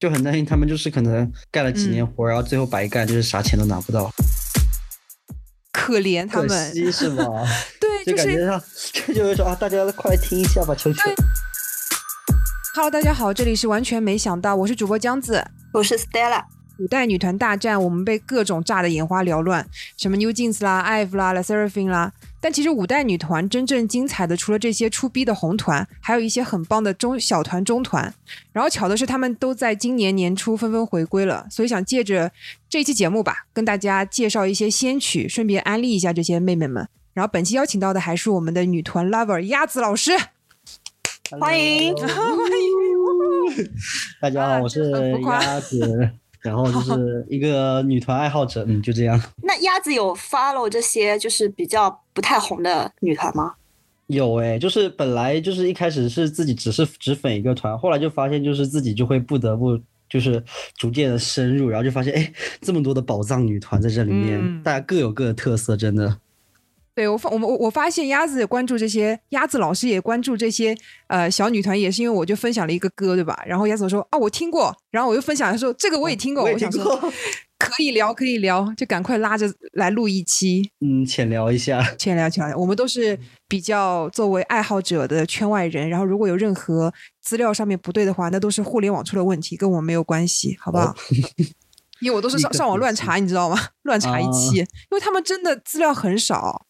就很担心他们就是可能干了几年活，然后最后白干，就是啥钱都拿不到。可怜他们可们，惜是吗？对，就就是感觉上，就就是说啊，大家快来听一下吧，求求。Hello，大家好，这里是完全没想到，我是主播江子。我是 Stella，古代女团大战，我们被各种炸得眼花缭乱，什么 New Jeans 啦、IVE 啦、La Seraphine 啦。但其实五代女团真正精彩的，除了这些出逼的红团，还有一些很棒的中小团、中团。然后巧的是，他们都在今年年初纷纷回归了，所以想借着这期节目吧，跟大家介绍一些先曲，顺便安利一下这些妹妹们。然后本期邀请到的还是我们的女团 Lover 鸭子老师，欢迎 欢迎。大家好，啊我是 鸭子，然后就 是一个女团爱好者，嗯，就这样。那鸭子有 follow 这些就是比较不太红的女团吗？有诶、就是本来就是一开始是自己只是只粉一个团，后来就发现就是自己就会不得不就是逐渐的深入，然后就发现哎，这么多的宝藏女团在这里面，嗯大家各有各的特色，真的。对我发我们我我发现鸭子也关注这些，鸭子老师也关注这些呃小女团，也是因为我就分享了一个歌，对吧？然后鸭子说啊我听过，然后我又分享说这个我也听过，我想说过，可以聊可以聊，就赶快拉着来录一期，嗯，浅聊一下。浅聊浅聊。我们都是比较作为爱好者的圈外人，然后如果有任何资料上面不对的话，那都是互联网出了问题，跟我们没有关系，好不好？因为我都是上上网乱查，你知道吗？乱查一啊期，因为他们真的资料很少，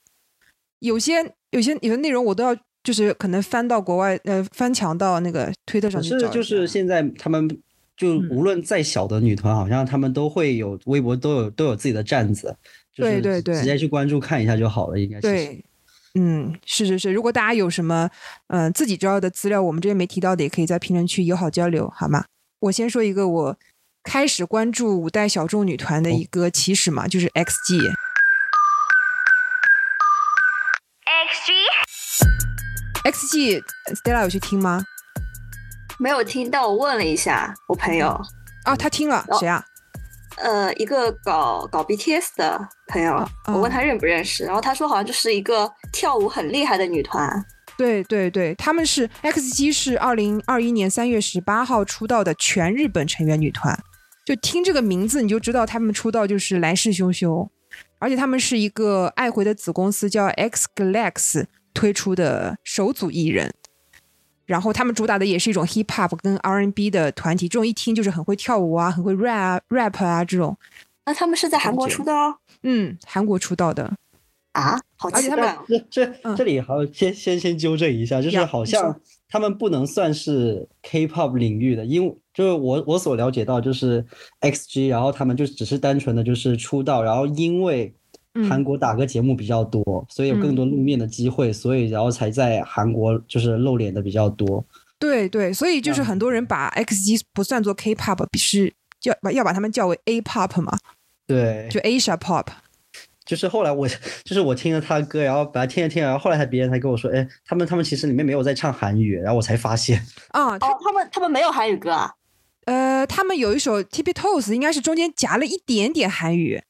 有些有些有些内容我都要就是可能翻到国外呃翻墙到那个推特上去找。是就是现在他们就嗯无论再小的女团，好像他们都会有微博都有都有自己的站子，对对对直接去关注看一下就好了，应该是。对，嗯，是是是。如果大家有什么嗯、呃自己知道的资料，我们这边没提到的，也可以在评论区友好交流，好吗？我先说一个我开始关注五代小众女团的一个起始嘛，就是 XG。Stella 有去听吗？没有听到，我问了一下我朋友，啊，他听了，哦谁啊？呃，一个搞搞 BTS 的朋友，哦我问他认不认识，然后他说好像就是一个跳舞很厉害的女团。对对对，他们是 XG 是二零二一年三月十八号出道的全日本成员女团，就听这个名字你就知道他们出道就是来势汹汹，而且他们是一个爱回的子公司叫 X Galax 推出的首组艺人，然后他们主打的也是一种 hip hop 跟 R N B 的团体，这种一听就是很会跳舞啊，很会 rap 啊 rap 啊这种，那他们是在韩国出道嗯，韩国出道的，啊？好他们奇怪哦！这这嗯这里还要先先先纠正一下，就是好像他们不能算是 K-pop 领域的，因为就是我我所了解到就是 XG，然后他们就只是单纯的就是出道，然后因为韩嗯国打歌节目比较多，所以有更多露面的机会，所以然后才在韩国就是露脸的比较多。对对，所以就是很多人把 XG 不算作 K-pop，是叫把要把他们叫为 A-pop 嘛，对，就 Asia Pop。就是后来我就是我听了他的歌，然后把它听着听着，然后后来才别人才跟我说，哎，他们他们其实里面没有在唱韩语，然后我才发现。啊，他哦，他们他们没有韩语歌啊？呃，他们有一首 Tippy Toes，应该是中间夹了一点点韩语，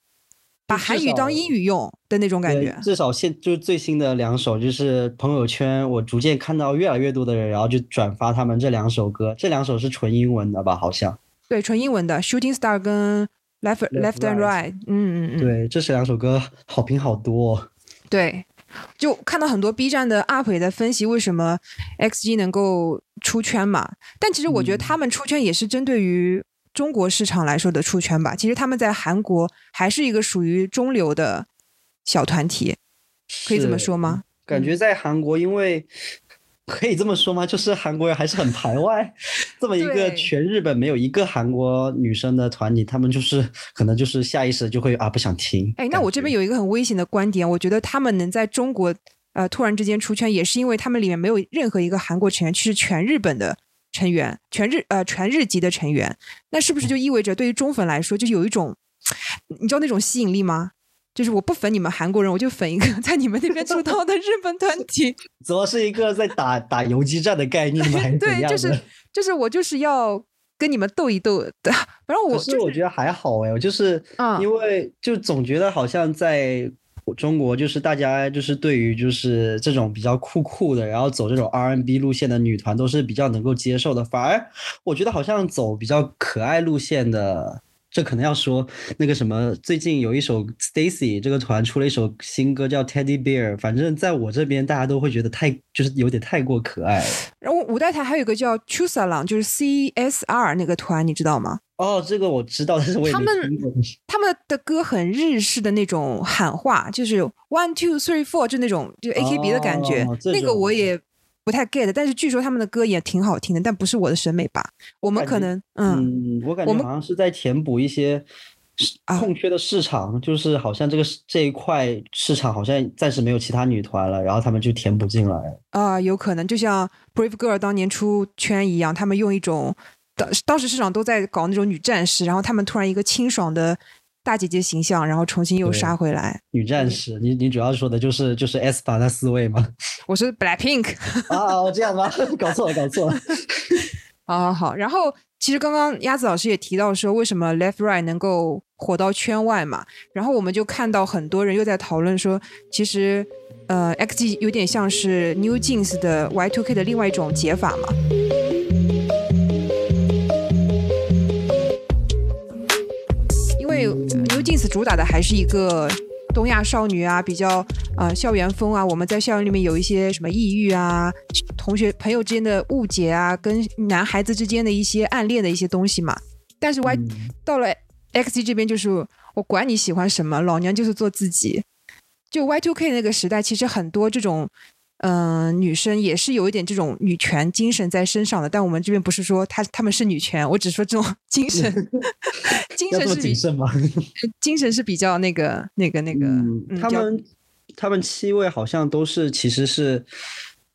把韩语当英语用的那种感觉。至少现就是最新的两首，就是朋友圈我逐渐看到越来越多的人，然后就转发他们这两首歌，这两首是纯英文的吧？好像。对，纯英文的 Shooting Star 跟 Left Left and Right，嗯嗯嗯，对，这是两首歌好评好多、哦。对，就看到很多 B 站的 UP 也在分析为什么 XG 能够出圈嘛。但其实我觉得嗯他们出圈也是针对于中国市场来说的出圈吧。其实他们在韩国还是一个属于中流的小团体，可以这么说吗？感觉在韩国，因为可以这么说吗？就是韩国人还是很排外，这么一个全日本没有一个韩国女生的团体，他们就是可能就是下意识就会啊不想听。哎，那我这边有有一个很危险的观点，我觉得他们能在中国呃突然之间出圈，也是因为他们里面没有任何一个韩国成员其实全日本的成员，全日呃全日籍的成员。那是不是就意味着对于中粉来说，就有一种你知道那种吸引力吗？就是我不粉你们韩国人，我就粉一个在你们那边出道的日本团 体。主要是一个在打打游击战的概念吗？对，就是就是我就是要跟你们斗一斗的。反正我可就是我觉得还好哎，我就是嗯因为就总觉得好像在中国就是大家就是对于就是这种比较酷酷的，然后走这种 R N B 路线的女团都是比较能够接受的，反而我觉得好像走比较可爱路线的。这可能要说那个什么，最近有一首 Stacy 这个团出了一首新歌叫 Teddy Bear，反正在我这边大家都会觉得太就是有点太过可爱。然后五代台还有一个叫 Chusalang，就是 CSR 那个团，你知道吗？哦，这个我知道，但是我也他们。他们的歌很日式的那种喊话，就是 one two three four，就那种就 AKB 的感觉，哦那个我也不太 get，但是据说他们的歌也挺好听的，但不是我的审美吧？我们可能嗯嗯，我感我们觉好像是在填补一些空缺的市场，就是好像这个这一块市场好像暂时没有其他女团了，然后他们就填补进来。啊、有可能就像 Brave Girl 当年出圈一样，他们用一种当当时市场都在搞那种女战士，然后他们突然一个清爽的大姐姐形象，然后重新又杀回来。女战士，你你主要说的就是就是 S 把那四位吗？我是 Blackpink。啊，我这样吗？搞错了，搞错了。好好好，然后其实刚刚鸭子老师也提到说，为什么 Left Right 能够火到圈外嘛？然后我们就看到很多人又在讨论说，其实呃 XG 有点像是 New Jeans 的 Y2K 的另外一种解法嘛。主打的还是一个东亚少女啊，比较呃校园风啊，我们在校园里面有一些什么抑郁啊，同学朋友之间的误解啊，跟男孩子之间的一些暗恋的一些东西嘛。但是 Y、嗯到了 XG 这边，就是我管你喜欢什么，老娘就是做自己。就 Y2K 那个时代，其实很多这种。嗯、女生也是有一点这种女权精神在身上的，但我们这边不是说她她们是女权，我只说这种 精神，精神是比谨慎吗？精神是比较那个那个那个，嗯，嗯他们他们七位好像都是其实是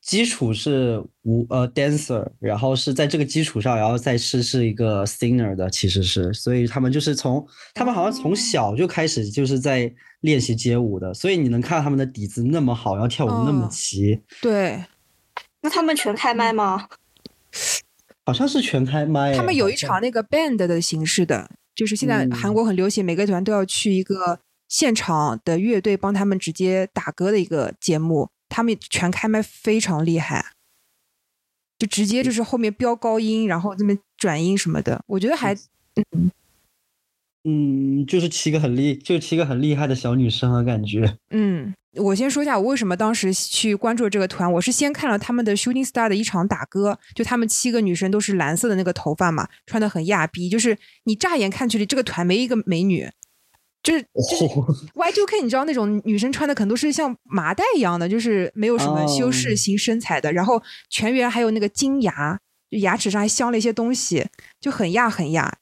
基础是舞呃 dancer，然后是在这个基础上，然后再是是一个 singer 的，其实是，所以他们就是从他们好像从小就开始就是在练习街舞的，所以你能看到他们的底子那么好，然后跳舞那么哦齐，对那他们全开麦吗？好像是全开麦。他们有一场那个 band 的形式的，就是现在嗯韩国很流行，每个团都要去一个现场的乐队帮他们直接打歌的一个节目，他们全开麦非常厉害，就直接就是后面飙高音，然后这边转音什么的，我觉得还嗯，就是七个很厉，就七个很厉害的小女生啊，感觉。嗯，我先说一下我为什么当时去关注这个团。我是先看了他们的 Shooting Star 的一场打歌，就他们七个女生都是蓝色的那个头发嘛，穿的很亚逼，就是你乍眼看去这个团没一个美女，就 是就是哦 Y2K，你知道那种女生穿的可能都是像麻袋一样的，就是没有什么修饰哦型身材的，然后全员还有那个金牙，就牙齿上还镶了一些东西，就很亚很亚。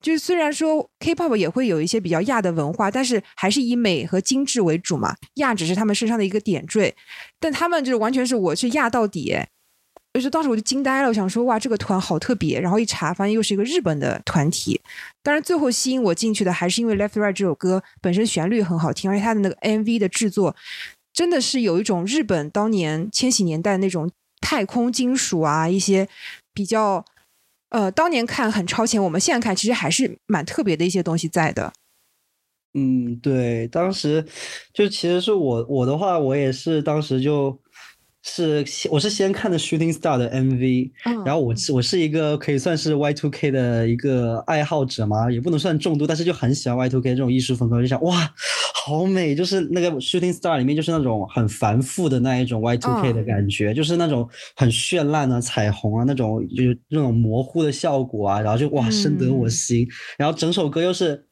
就是虽然说 K-pop 也会有一些比较亚的文化，但是还是以美和精致为主嘛，亚只是他们身上的一个点缀，但他们就是完全是我是亚到底。就是当时我就惊呆了，我想说哇，这个团好特别。然后一查，发现又是一个日本的团体。当然，最后吸引我进去的还是因为《Left Right》这首歌本身旋律很好听，而且它的那个 MV 的制作真的是有一种日本当年千禧年代那种太空金属啊，一些比较呃当年看很超前，我们现在看其实还是蛮特别的一些东西在的。嗯，对，当时就其实是我我的话，我也是当时就是先我是先看的 Shooting Star 的 MV，嗯然后我是我是一个可以算是 Y2K 的一个爱好者嘛，也不能算重度，但是就很喜欢 Y2K 这种艺术风格，就想哇，好美，就是那个 Shooting Star 里面就是那种很繁复的那一种 Y2K 的嗯感觉，就是那种很绚烂啊、彩虹啊那种，就是那种模糊的效果啊，然后就哇深得我嗯心，然后整首歌又是。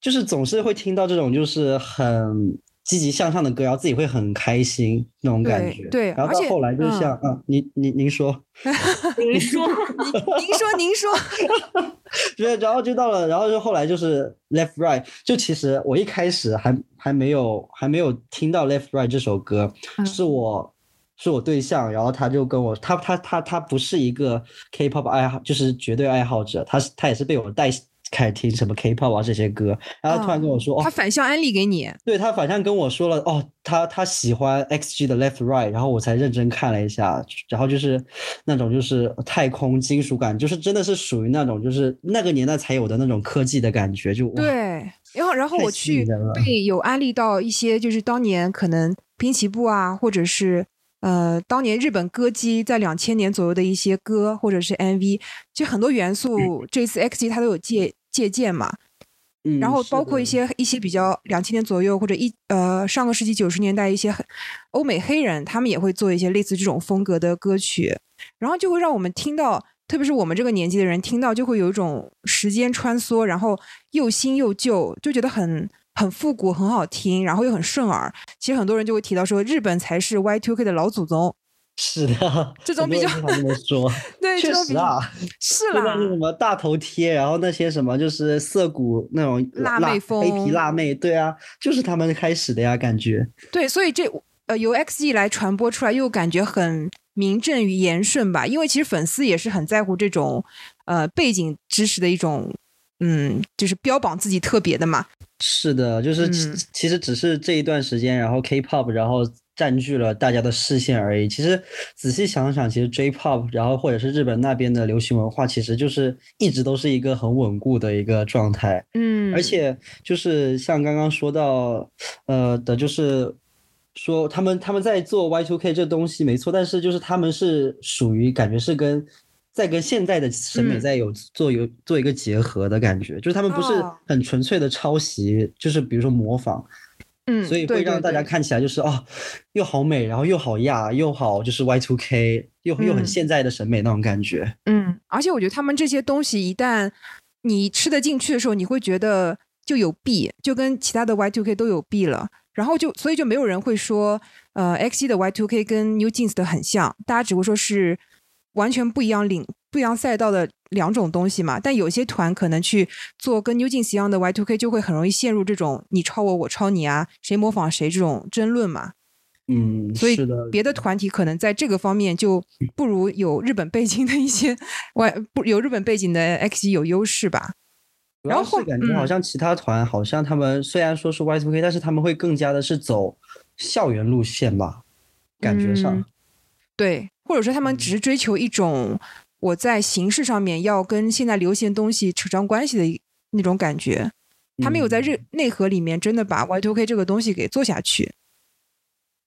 就是总是会听到这种就是很积极向上的歌，然后自己会很开心那种感觉。对对然后而且到后来就像啊，您 您您说，您说，您说，您说，对，然后就到了，然后就后来就是 Left Right，就其实我一开始还还没有还没有听到 Left Right 这首歌，嗯是我是我对象，然后他就跟我，他他他他不是一个 K-pop 爱好，就是绝对爱好者，他是他也是被我带开始听什么 K-pop 啊这些歌，然后他突然跟我说，哦他，反向安利给你。对他反向跟我说了，哦，他他喜欢 XG 的 Left Right，然后我才认真看了一下，然后就是那种就是太空金属感，就是真的是属于那种就是那个年代才有的那种科技的感觉，就对，然后然后我去被有安利到一些，就是当年可能滨崎步啊，或者是呃当年日本歌姬在两千年左右的一些歌或者是 MV，其实很多元素这次 XG 它都有借借鉴嘛。嗯，然后包括一些一些比较两千年左右或者一呃上个世纪九十年代一些黑欧美黑人，他们也会做一些类似这种风格的歌曲，然后就会让我们听到，特别是我们这个年纪的人听到，就会有一种时间穿梭，然后又新又旧，就觉得很很复古，很好听，然后又很顺耳。其实很多人就会提到说，日本才是 Y2K 的老祖宗，是的，这种比较很多人经常这么说，对，确实啊，是就是什，么大头贴，然后那些什么就是涩谷那种辣妹风黑皮辣妹，对啊，就是他们开始的呀，感觉。对，所以这呃由 XE 来传播出来，又感觉很名正言顺吧。因为其实粉丝也是很在乎这种呃背景知识的一种，嗯，就是标榜自己特别的嘛。是的，就是其嗯其实只是这一段时间，然后 K-pop 然后占据了大家的视线而已。其实仔细想想，其实 J-pop 然后或者是日本那边的流行文化，其实就是一直都是一个很稳固的一个状态。嗯，而且就是像刚刚说到，呃的，就是说他们他们在做 Y2K 这东西没错，但是就是他们是属于感觉是跟在跟现代的审美嗯在有做有做一个结合的感觉，就是他们不是哦很纯粹的抄袭，就是比如说模仿，嗯，所以会让大家。看起来就是哦，又好美，然后又好亚，又好就是 Y two K，又又很嗯现在的审美那种感觉。嗯，而且我觉得他们这些东西一旦你吃得进去的时候，你会觉得就有弊，就跟其他的 Y two K 都有弊了。然后就所以就没有人会说，呃，X 的 Y two K 跟 New Jeans 的很像，大家只会说是完全不一样领不一样赛道的两种东西嘛。但有些团可能去做跟 New Jeans 一样的 Y2K，就会很容易陷入这种你抄我，我抄你啊，谁模仿谁这种争论嘛。嗯，所以，别的团体可能在这个方面就 不如有日本背景的一些 外不有日本背景的 X 有优势吧。然后后感觉好嗯像其他团好像他们虽然说是 Y2K，但是他们会更加的是走校园路线吧，感觉上嗯。对，或者说他们只是追求一种我在形式上面要跟现在流行的东西扯上关系的那种感觉。他没有在内内核里面真的把 Y2K 这个东西给做下去。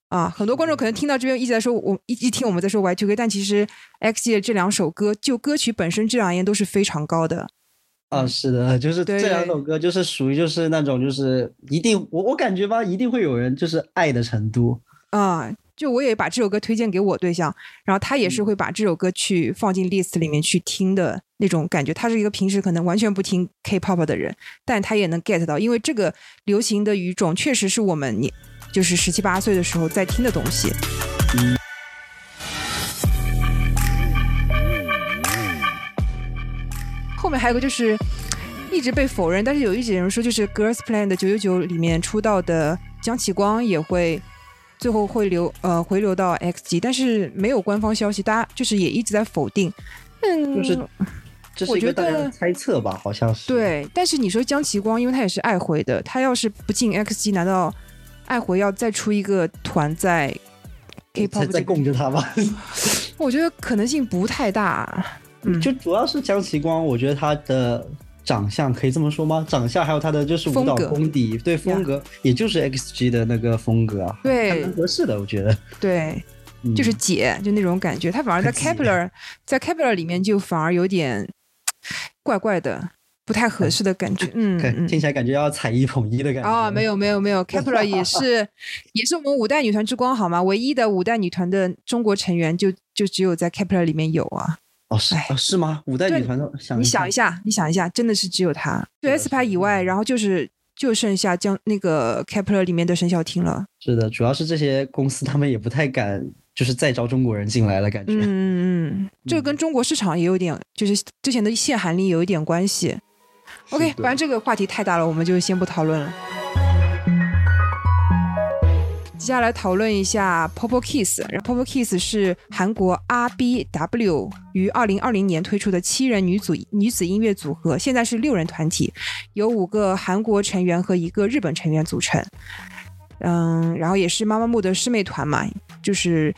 啊，很多观众可能听到这边一直在说，我一一听我们在说 Y2K，但其实 X 的这两首歌，就歌曲本身质量而言都是非常高的。啊，是的，就是这两首歌，就是属于就是那种就是一定我我感觉吧，一定会有人就是爱的程度。啊，就我也把这首歌推荐给我对象，然后他也是嗯会把这首歌去放进 list 里面去听的那种感觉。他是一个平时可能完全不听 K-pop 的人，但他也能 get 到，因为这个流行的语种确实是我们年就是十七八岁的时候在听的东西。后面还有个就是一直被否认，但是有一些人说，就是 Girls Plan 的九九九里面出道的江启光也会最后会流呃回流到 XG，但是没有官方消息，大家就是也一直在否定。嗯，就是这是一我觉得个大家的猜测吧，好像是。，对，但是你说江奇光，因为他也是爱回的，他要是不进 XG，难道爱回要再出一个团在在 K-pop 在？供着他吗。我觉得可能性不太大。嗯，就主要是江奇光，我觉得他的长相可以这么说吗？长相还有他的就是舞蹈功底，对风格，也就是 XG 的那个风格啊，对蛮合适的，我觉得。对，嗯就是姐，就那种感觉。他反而在姐 Kepler，在 Kepler 里面就反而有点 怪怪的，不太合适的感觉。嗯嗯听起来感觉要踩一捧一的感觉。哦，没有没有没有，Kepler 也是也是我们五代女团之光好吗？唯一的五代女团的中国成员就就只有在 Kepler 里面有啊。哦，是哎哦是吗？五代对女团的想你想一下，你想一下，真的是只有她，就 S 牌以外，然后就是就剩下将那个 Kepler 里面的沈晓婷了。是的，主要是这些公司他们也不太敢，就是再招中国人进来了，感觉。嗯嗯嗯，这个跟中国市场也有点，就是之前的限韩令有一点关系。OK，反正这个话题太大了，我们就先不讨论了。接下来讨论一下 Popo Kiss。Popo Kiss 是韩国 RBW 于二零二零年推出的七人女组女子音乐组合，现在是六人团体，由五个韩国成员和一个日本成员组成。嗯，然后也是妈妈木的师妹团嘛，就是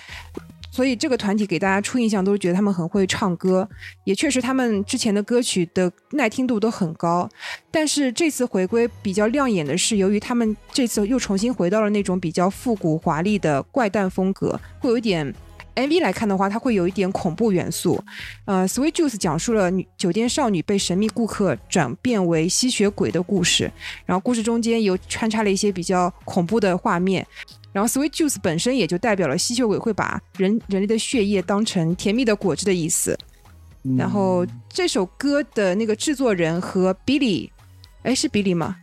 所以这个团体给大家初印象都是觉得他们很会唱歌，也确实他们之前的歌曲的耐听度都很高。但是这次回归比较亮眼的是，由于他们这次又重新回到了那种比较复古华丽的怪诞风格，会有一点。MV 来看的话，它会有一点恐怖元素。呃，Sweet Juice 讲述了女酒店少女被神秘顾客转变为吸血鬼的故事，然后故事中间有穿插了一些比较恐怖的画面。然后 Sweet Juice 本身也就代表了吸血鬼会把人人类的血液当成甜蜜的果汁的意思。然后这首歌的那个制作人和 Billy，哎，是 Billy 吗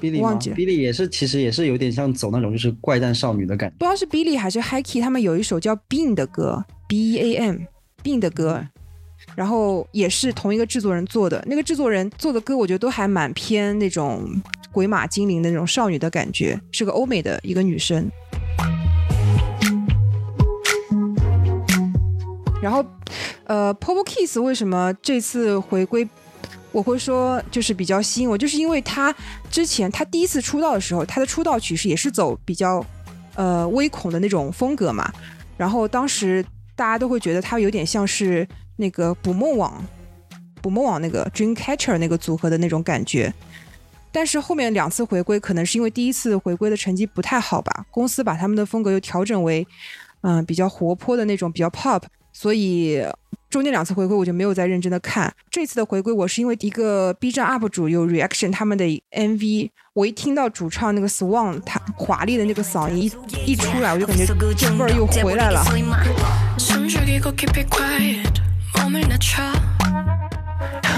？Billy 吗？Billy 也是，其实也是有点像走那种就是怪诞少女的感觉。不知道是 Billy 还是 Hikey，他们有一首叫 Beam 的歌，B E A M，Beam 的歌，然后也是同一个制作人做的。那个制作人做的歌，我觉得都还蛮偏那种鬼马精灵的那种少女的感觉，是个欧美的一个女生。然后，呃，Pop Kiss 为什么这次回归？我会说，就是比较吸引我，就是因为他之前他第一次出道的时候，他的出道曲是也是走比较呃微恐的那种风格嘛。然后当时大家都会觉得他有点像是那个捕梦网、捕梦网那个 Dreamcatcher 那个组合的那种感觉。但是后面两次回归，可能是因为第一次回归的成绩不太好吧，公司把他们的风格又调整为嗯比较活泼的那种，比较 pop，所以。中间两次回归我就没有再认真的看，这次的回归我是因为一个 B 站 UP 主有 reaction 他们的 MV，我一听到主唱那个 Swan 他华丽的那个嗓音一一出来，我就感觉这味儿又回来了。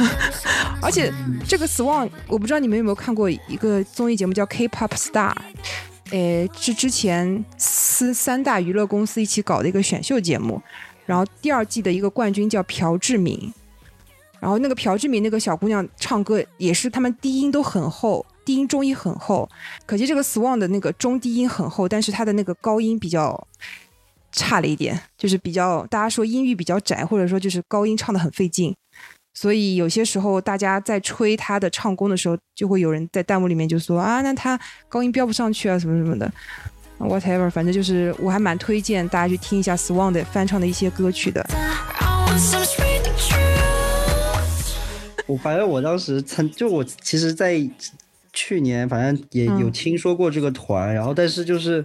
而且这个 Swan 我不知道你们有没有看过一个综艺节目叫 K-pop Star，诶是之前三三大娱乐公司一起搞的一个选秀节目。然后第二季的一个冠军叫朴智敏，然后那个朴智敏那个小姑娘唱歌也是，他们低音都很厚，低音中音很厚。可惜这个 Swan 的那个中低音很厚，但是他的那个高音比较差了一点，就是比较大家说音域比较窄，或者说就是高音唱的很费劲。所以有些时候大家在吹他的唱功的时候，就会有人在弹幕里面就说啊，那他高音飙不上去啊，什么什么的。Whatever，反正就是我还蛮推荐大家去听一下 Swan 的翻唱的一些歌曲的。我反正我当时曾就我其实，在去年反正也有听说过这个团，然后但是就是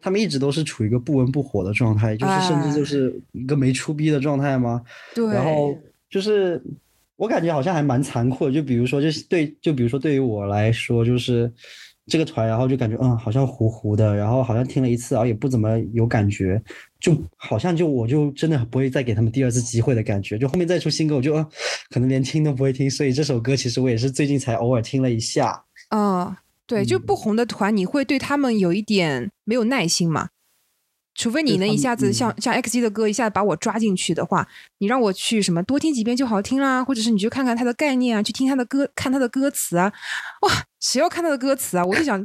他们一直都是处于一个不温不火的状态，就是甚至就是一个没出逼的状态吗？对。然后就是我感觉好像还蛮残酷的，就比如说就是对，就比如说对于我来说就是。这个团，然后就感觉嗯，好像糊糊的，然后好像听了一次，然后也不怎么有感觉，就好像就我就真的不会再给他们第二次机会的感觉。就后面再出新歌，我就可能连听都不会听。所以这首歌其实我也是最近才偶尔听了一下。嗯，对，就不红的团，你会对他们有一点没有耐心嘛？除非你能一下子像像 X G 的歌一下子把我抓进去的话，你让我去什么多听几遍就好听啦，或者是你去看看他的概念啊，去听他的歌，看他的歌词啊，哇，谁要看他的歌词啊？我就想，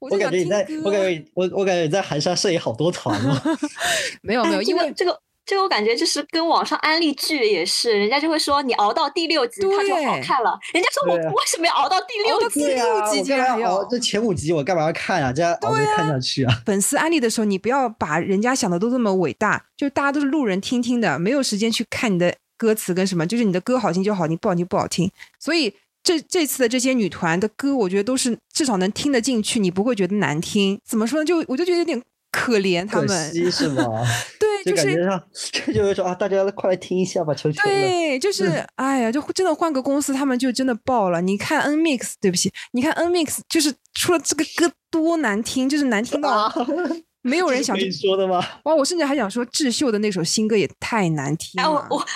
我感觉你在，我感觉我我感觉你在含沙射影好多团哦。没有没有，因为 这个。这个我感觉就是跟网上安利剧也是，人家就会说你熬到第六集它就好看了。人家说我 为什么要熬到第六集？第六集就要熬这前五集，我干嘛要看啊？这样熬着看下去啊？粉丝安利的时候，你不要把人家想的都这么伟大，就大家都是路人听听的，没有时间去看你的歌词跟什么，就是你的歌好听就好听，不好听不好听。所以这这次的这些女团的歌，我觉得都是至少能听得进去，你不会觉得难听。怎么说呢？就我就觉得有点。可怜他们，是吗？对，就是感觉上，这就是说啊，大家快来听一下吧，求求对，就是，哎呀，就真的换个公司，他们就真的爆了。你看 N Mix，对不起，你看 N Mix，就是出了这个歌多难听，就是难听到 没有人想听说的吗？哇，我甚至还想说智秀的那首新歌也太难听了。我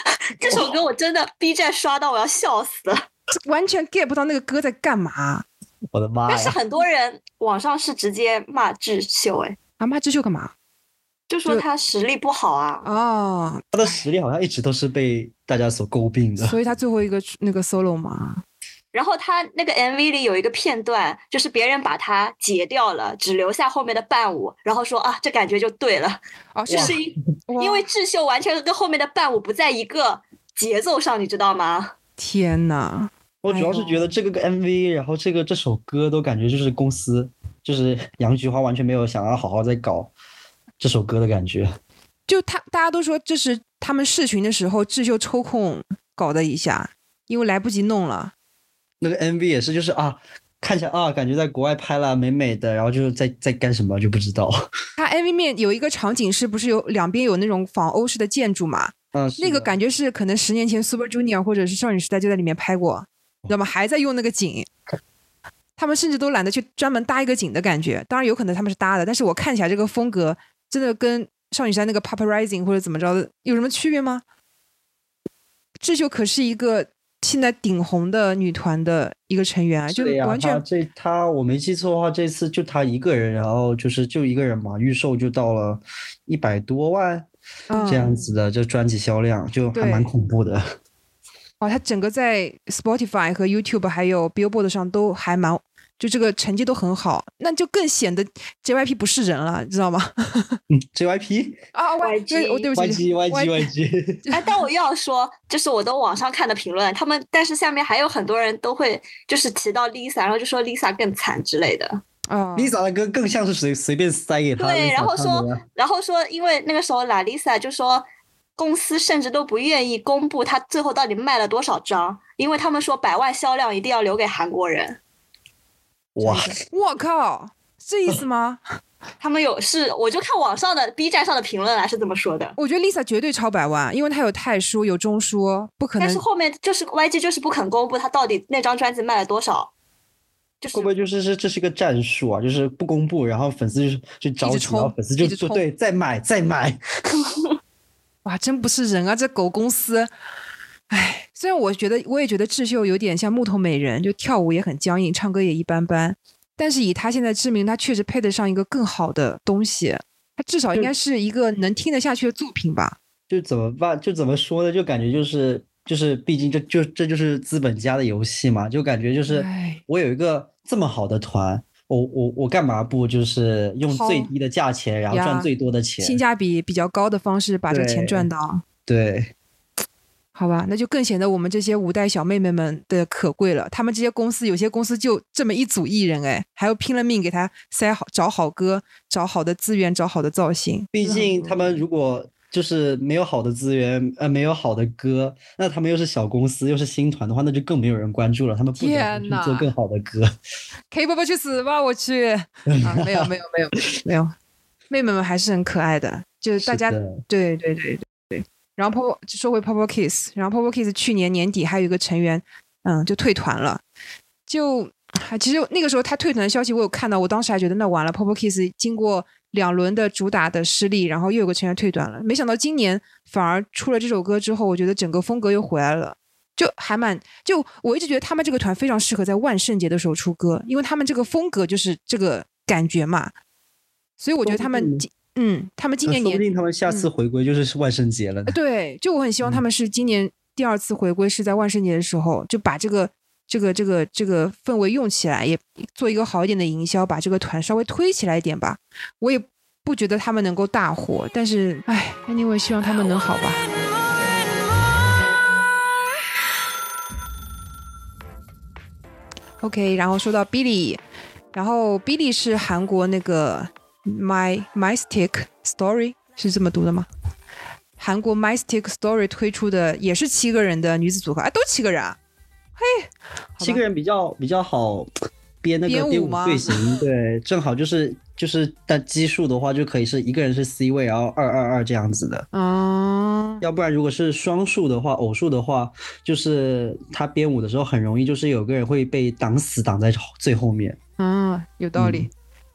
这首歌我真的 B 站刷到我要笑死了，完全 get 不到那个歌在干嘛。我的妈！但是很多人网上是直接骂智秀，哎。阿妈智秀干嘛？就说他实力不好啊！啊，他的实力好像一直都是被大家所诟病的。所以他最后一个那个 solo 嘛。然后他那个 MV 里有一个片段，就是别人把他截掉了，只留下后面的伴舞，然后说啊，这感觉就对了。哦，就是因为智秀完全跟后面的伴舞不在一个节奏上，你知道吗？天呐，我主要是觉得这个 MV，然后这个这首歌都感觉就是公司。就是 杨菊花完全没有想要好好再搞这首歌的感觉。就他大家都说这是他们试群的时候智秀抽空搞的一下，因为来不及弄了。那个 MV 也是，就是啊，看起来啊，感觉在国外拍了美美的，然后就是在在干什么就不知道。他 MV 面有一个场景是不是有两边有那种仿欧式的建筑嘛？嗯，那个感觉是可能十年前 Super Junior 或者是少女时代就在里面拍过，知道吗？还在用那个景。他们甚至都懒得去专门搭一个景的感觉，当然有可能他们是搭的，但是我看起来这个风格真的跟少女时代那个 Papa Rising 或者怎么着的有什么区别吗？智秀可是一个现在顶红的女团的一个成员啊，就完全这她我没记错的话，这次就她一个人，然后就是就一个人嘛，预售就到了一百多万这样子的，这专辑销量就还蛮恐怖的。哦，他整个在 Spotify 和 YouTube 还有 Billboard 上都还蛮，就这个成绩都很好，那就更显得 JYP 不是人了，知道吗？嗯，JYP 啊，YG，我对不起，YG，YG，YG。哎，但我又要说，就是我都网上看的评论，他们但是下面还有很多人都会就是提到 Lisa，然后就说 Lisa 更惨之类的。啊，Lisa 的歌更像是随随便塞给他。对，然后说，然后说，因为那个时候 La Lisa 就说。公司甚至都不愿意公布他最后到底卖了多少张，因为他们说百万销量一定要留给韩国人。哇！我靠，这意思吗？他们有是，我就看网上的 B 站上的评论啊，是这么说的。我觉得 Lisa 绝对超百万，因为她有泰书，有中书，不可能。但是后面就是 YG 就是不肯公布他到底那张专辑卖了多少。会不会就是是这是一个战术啊？就是不公布，然后粉丝就就着急，然后粉丝就就对再买再买。哇，真不是人啊！这狗公司，哎，虽然我觉得，我也觉得智秀有点像木头美人，就跳舞也很僵硬，唱歌也一般般。但是以他现在知名，他确实配得上一个更好的东西。他至少应该是一个能听得下去的作品吧？就怎么办？就怎么说呢？就感觉就是就是，毕竟这就这就是资本家的游戏嘛。就感觉就是我有一个这么好的团。我我我干嘛不就是用最低的价钱，然后赚最多的钱，性价比比较高的方式把这钱赚到？对，好吧，那就更显得我们这些五代小妹妹们的可贵了。他们这些公司，有些公司就这么一组艺人，哎，还要拼了命给他塞好、找好歌、找好的资源、找好的造型。毕竟他们如果。就是没有好的资源，呃，没有好的歌，那他们又是小公司，又是新团的话，那就更没有人关注了。他们不得不去做更好的歌。K-pop 去死吧！我去，啊，没有没有没有没有，妹妹们还是很可爱的，就是大家对对对对。然后 Pop 说回 Pop Kiss，然后 Pop Kiss 去年年底还有一个成员，嗯，就退团了。就其实那个时候他退团的消息我有看到，我当时还觉得那完了，Pop Kiss 经过。两轮的主打的失利，然后又有个成员退团了。没想到今年反而出了这首歌之后，我觉得整个风格又回来了，就还蛮就我一直觉得他们这个团非常适合在万圣节的时候出歌，因为他们这个风格就是这个感觉嘛。所以我觉得他们今嗯，他们今年年说不定他们下次回归就是万圣节了。对，就我很希望他们是今年第二次回归是在万圣节的时候，就把这个这个这个这个氛围用起来，也做一个好一点的营销，把这个团稍微推起来一点吧。我也。不觉得他们能够大火，但是，哎，anyway，希望他们能好吧。OK，然后说到 Billy，然后 Billy 是韩国那个 My Mystic Story 是这么读的吗？韩国 Mystic Story 推出的也是七个人的女子组合，哎，都七个人啊，嘿，七个人比较比较好。编那个编舞队形，对，正好就是就是，但基数的话就可以是一个人是 C 位，然后二二二这样子的。哦，要不然如果是双数的话，偶数的话，就是他编舞的时候很容易就是有个人会被挡死，挡在最后面。嗯，有道理。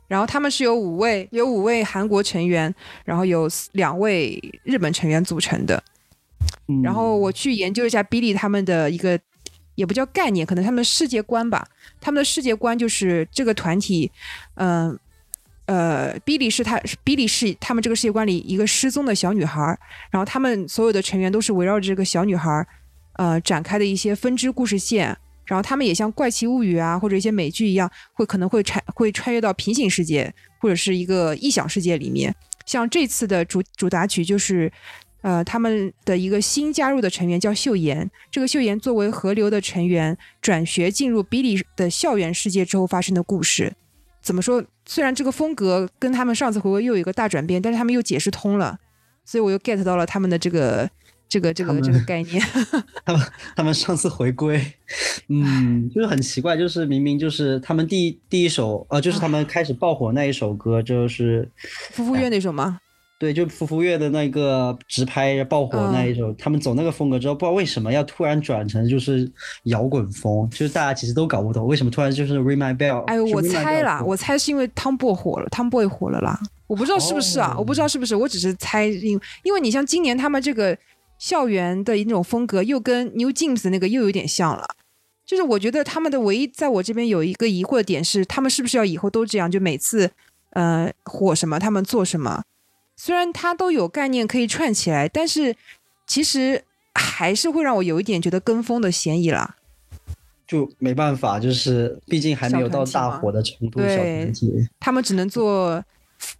然后他们是由五位，有五位韩国成员，然后有两位日本成员组成的。然后我去研究一下 Billy 他们的一个。也不叫概念，可能他们世界观吧。他们的世界观就是这个团体，嗯呃，Billy 是他，Billy 是他们这个世界观里一个失踪的小女孩。然后他们所有的成员都是围绕着这个小女孩，呃，展开的一些分支故事线。然后他们也像《怪奇物语》啊，或者一些美剧一样，会可能会穿会穿越到平行世界或者是一个异想世界里面。像这次的主主打曲就是。呃，他们的一个新加入的成员叫秀妍。这个秀妍作为河流的成员，转学进入 Billy 的校园世界之后发生的故事。怎么说？虽然这个风格跟他们上次回归又有一个大转变，但是他们又解释通了。所以我又 get 到了他们的这个这个这个这个概念。他们他们上次回归，嗯，就是很奇怪，就是明明就是他们第第一首呃，就是他们开始爆火那一首歌，就是夫妇院那首吗？对，就夫妇乐的那个直拍爆火那一首，他们走那个风格之后，不知道为什么要突然转成就是摇滚风，就是大家其实都搞不懂为什么突然就是 Ring My Bell。哎，我猜啦，我猜是因为 Tomboy 火了，Tomboy 火了啦，我不知道是不是啊，我不知道是不是，我只是猜，因因为你像今年他们这个校园的一种风格，又跟 New Jeans 那个又有点像了，就是我觉得他们的唯一在我这边有一个疑惑的点是，他们是不是要以后都这样，就每次呃火什么他们做什么。虽然它都有概念可以串起来，但是其实还是会让我有一点觉得跟风的嫌疑啦。就没办法，就是毕竟还没有到大火的程度。对，他们只能做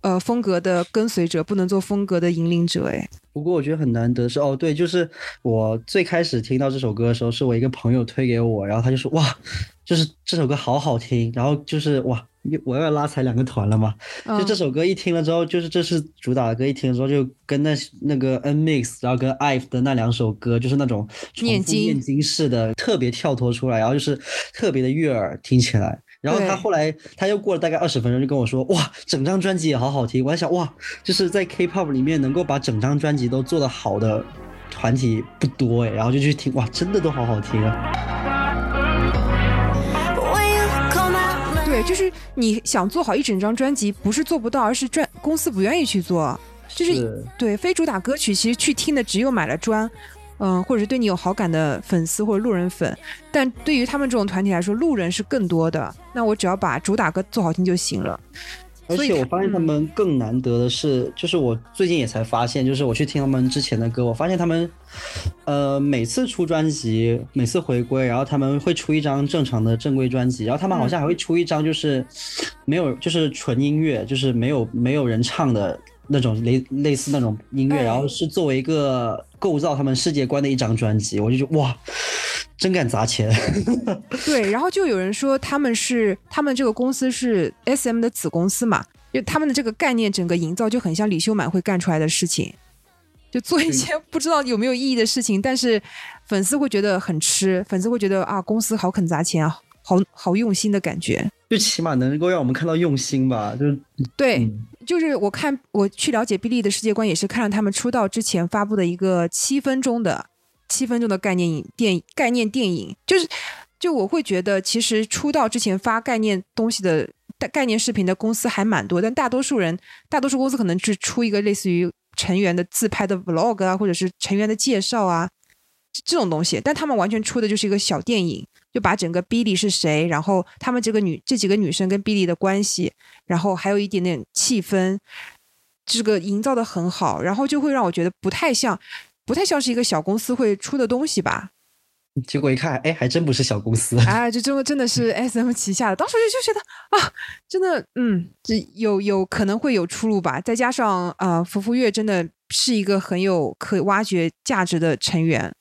呃风格的跟随者，不能做风格的引领者。哎，不过我觉得很难得是哦，对，就是我最开始听到这首歌的时候，是我一个朋友推给我，然后他就说哇，就是这首歌好好听，然后就是哇。我要拉踩两个团了嘛？就这首歌一听了之后，就是这是主打的歌，一听了之后就跟那那个 N Mix，然后跟 IVE 的那两首歌，就是那种念经念经式的，特别跳脱出来，然后就是特别的悦耳，听起来。然后他后来他又过了大概二十分钟，就跟我说：“哇，整张专辑也好好听。”我在想，哇，就是在 K-pop 里面能够把整张专辑都做得好的团体不多哎。然后就去听，哇，真的都好好听啊。对，就是你想做好一整张专辑，不是做不到，而是专公司不愿意去做。就是对非主打歌曲，其实去听的只有买了专，嗯，或者是对你有好感的粉丝或者路人粉。但对于他们这种团体来说，路人是更多的。那我只要把主打歌做好听就行了。而且我发现他们更难得的是，就是我最近也才发现，就是我去听他们之前的歌，我发现他们，呃，每次出专辑，每次回归，然后他们会出一张正常的正规专辑，然后他们好像还会出一张就是没有，就是纯音乐，就是没有没有人唱的那种类类似那种音乐，然后是作为一个构造他们世界观的一张专辑，我就觉得哇。真敢砸钱，对，然后就有人说他们是他们这个公司是 S M 的子公司嘛，就他们的这个概念整个营造就很像李秀满会干出来的事情，就做一些不知道有没有意义的事情，但是粉丝会觉得很吃，粉丝会觉得啊公司好肯砸钱啊，好好用心的感觉，就起码能够让我们看到用心吧，就是对，就是我看我去了解 B 利的世界观，也是看了他们出道之前发布的一个七分钟的。七分钟的概念影电概念电影，就是就我会觉得，其实出道之前发概念东西的概念视频的公司还蛮多，但大多数人，大多数公司可能是出一个类似于成员的自拍的 vlog 啊，或者是成员的介绍啊这种东西，但他们完全出的就是一个小电影，就把整个 Billy 是谁，然后他们这个女这几个女生跟 Billy 的关系，然后还有一点点气氛，这个营造的很好，然后就会让我觉得不太像。不太像是一个小公司会出的东西吧？结果一看，哎，还真不是小公司。哎，这真真的是 S M 旗下的。当时就就觉得啊，真的，嗯，这有有可能会有出路吧？再加上啊，福福月真的是一个很有可挖掘价值的成员，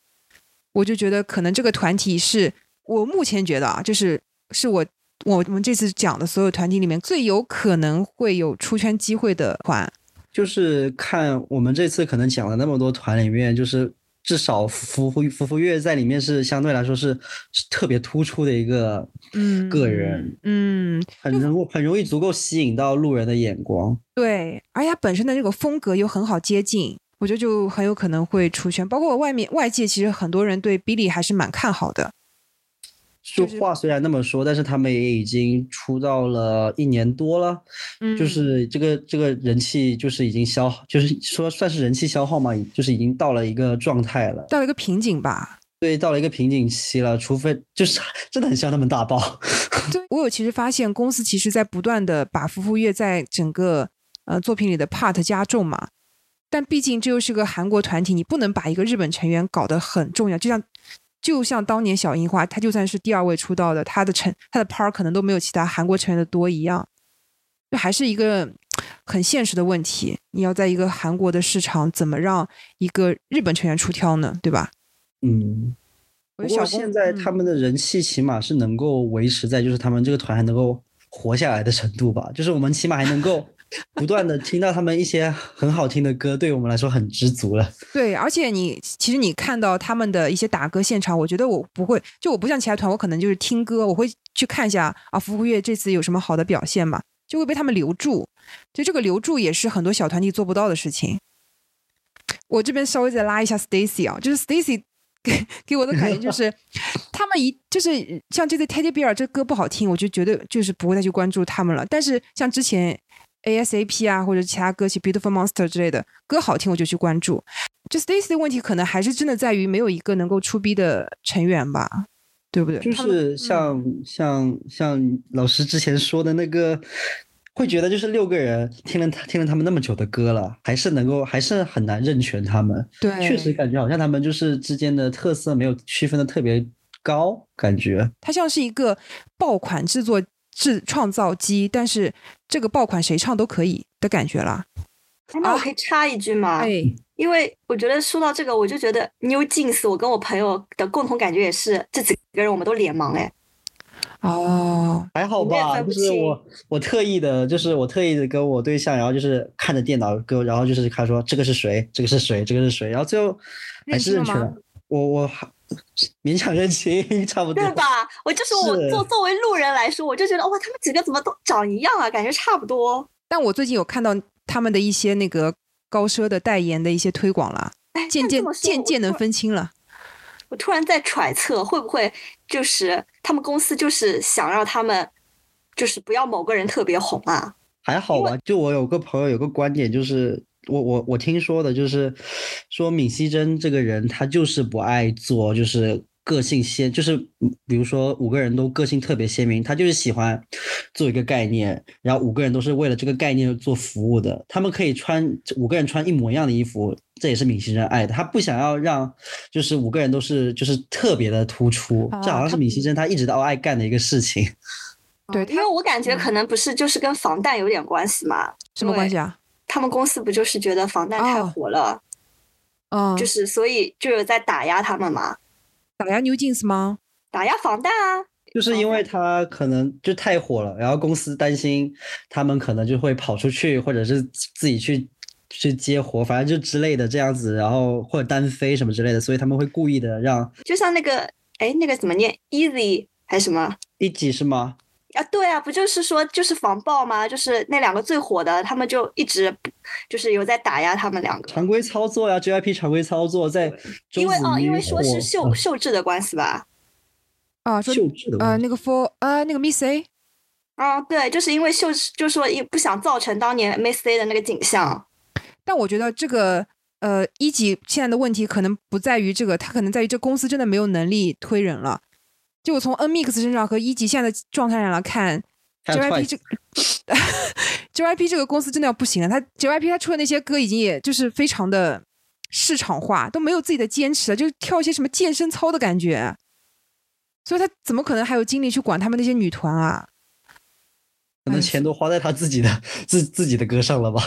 我就觉得可能这个团体是我目前觉得啊，就是是我我们这次讲的所有团体里面最有可能会有出圈机会的团。就是看我们这次可能讲了那么多团里面，就是至少福福福福月在里面是相对来说是特别突出的一个嗯个人嗯，很容很容易足够吸引到路人的眼光。对，而且他本身的这个风格又很好接近，我觉得就很有可能会出圈。包括外面外界其实很多人对 Billy 还是蛮看好的。就话虽然那么说，但是他们也已经出道了一年多了，嗯，就是这个这个人气就是已经消耗，就是说算是人气消耗嘛，就是已经到了一个状态了，到了一个瓶颈吧。对，到了一个瓶颈期了，除非就是 真的很像他们大爆。对，我有其实发现公司其实在不断的把夫妇月在整个呃作品里的 part 加重嘛，但毕竟这又是个韩国团体，你不能把一个日本成员搞得很重要，就像。就像当年小樱花，她就算是第二位出道的，她的成她的 part 可能都没有其他韩国成员的多一样，就还是一个很现实的问题。你要在一个韩国的市场，怎么让一个日本成员出挑呢？对吧？嗯。不过现在他们的人气起码是能够维持在，就是他们这个团还能够活下来的程度吧。就是我们起码还能够不断的听到他们一些很好听的歌，对我们来说很知足了。对，而且你其实你看到他们的一些打歌现场，我觉得我不会，就我不像其他团，我可能就是听歌，我会去看一下啊，服务乐这次有什么好的表现嘛，就会被他们留住。就这个留住也是很多小团体做不到的事情。我这边稍微再拉一下 Stacy 啊，就是 Stacy 给给我的感觉就是，他们一就是像这次 Teddy Bear 这歌不好听，我就绝对就是不会再去关注他们了。但是像之前 ASAP 啊或者其他歌曲 Beautiful Monster 之类的歌好听，我就去关注。就 Stacy 的问题可能还是真的在于没有一个能够出 B 的成员吧，对不对？就是像像像老师之前说的那个。会觉得就是六个人听了他听了他们那么久的歌了，还是能够还是很难认全他们。对，确实感觉好像他们就是之间的特色没有区分的特别高，感觉它像是一个爆款制作制创造机，但是这个爆款谁唱都可以的感觉了。那我可以插一句吗？哎，因为我觉得说到这个，我就觉得 New Jeans，我跟我朋友的共同感觉也是这几个人我们都脸盲哎。哦，还好吧，就是我我特意的，就是我特意的跟我对象，然后就是看着电脑跟，然后就是他说这个是谁，这个是谁，这个是谁，然后最后还是认清了。我我还 勉强认清，差不多。对吧？我就说我作作为路人来说，我就觉得哇，他们几个怎么都长一样啊，感觉差不多。但我最近有看到他们的一些那个高奢的代言的一些推广了，渐渐渐渐能分清了。我突然在揣测，会不会就是他们公司就是想让他们就是不要某个人特别红啊？还好吧，就我有个朋友有个观点，就是我我我听说的，就是说闵熙珍这个人，他就是不爱做，就是。个性鲜，就是比如说五个人都个性特别鲜明，他就是喜欢做一个概念，然后五个人都是为了这个概念做服务的。他们可以穿五个人穿一模一样的衣服，这也是闵熙珍爱的。他不想要让就是五个人都是就是特别的突出，这好像是闵熙珍他一直都爱干的一个事情。对，因为我感觉可能不是就是跟防弹有点关系嘛？什么关系啊？他们公司不就是觉得防弹太火了，嗯，就是所以就有在打压他们嘛。打压 New Jeans 吗？打压防弹啊！就是因为他可能就太火了，然后公司担心他们可能就会跑出去，或者是自己去去接活，反正就之类的这样子，然后或者单飞什么之类的，所以他们会故意的让，就像那个哎，那个怎么念？Easy 还是什么？一级是吗？啊，对啊，不就是说就是防爆吗？就是那两个最火的，他们就一直就是有在打压他们两个。常规操作呀，JYP 常规操作在。因为哦，因为说是秀秀智的关系吧。啊，秀智的。呃，那个 For 呃那个 Miss A。啊，对，就是因为秀智，就说一不想造成当年 Miss A 的那个景象。但我觉得这个呃一级现在的问题可能不在于这个，他可能在于这公司真的没有能力推人了。就我从 N Mix 身上和一级现在的状态上来看，JYP 这 JYP 这个公司真的要不行了。他 JYP 他出的那些歌已经也就是非常的市场化，都没有自己的坚持了，就跳一些什么健身操的感觉。所以他怎么可能还有精力去管他们那些女团啊？可能钱都花在他自己的自自己的歌上了吧。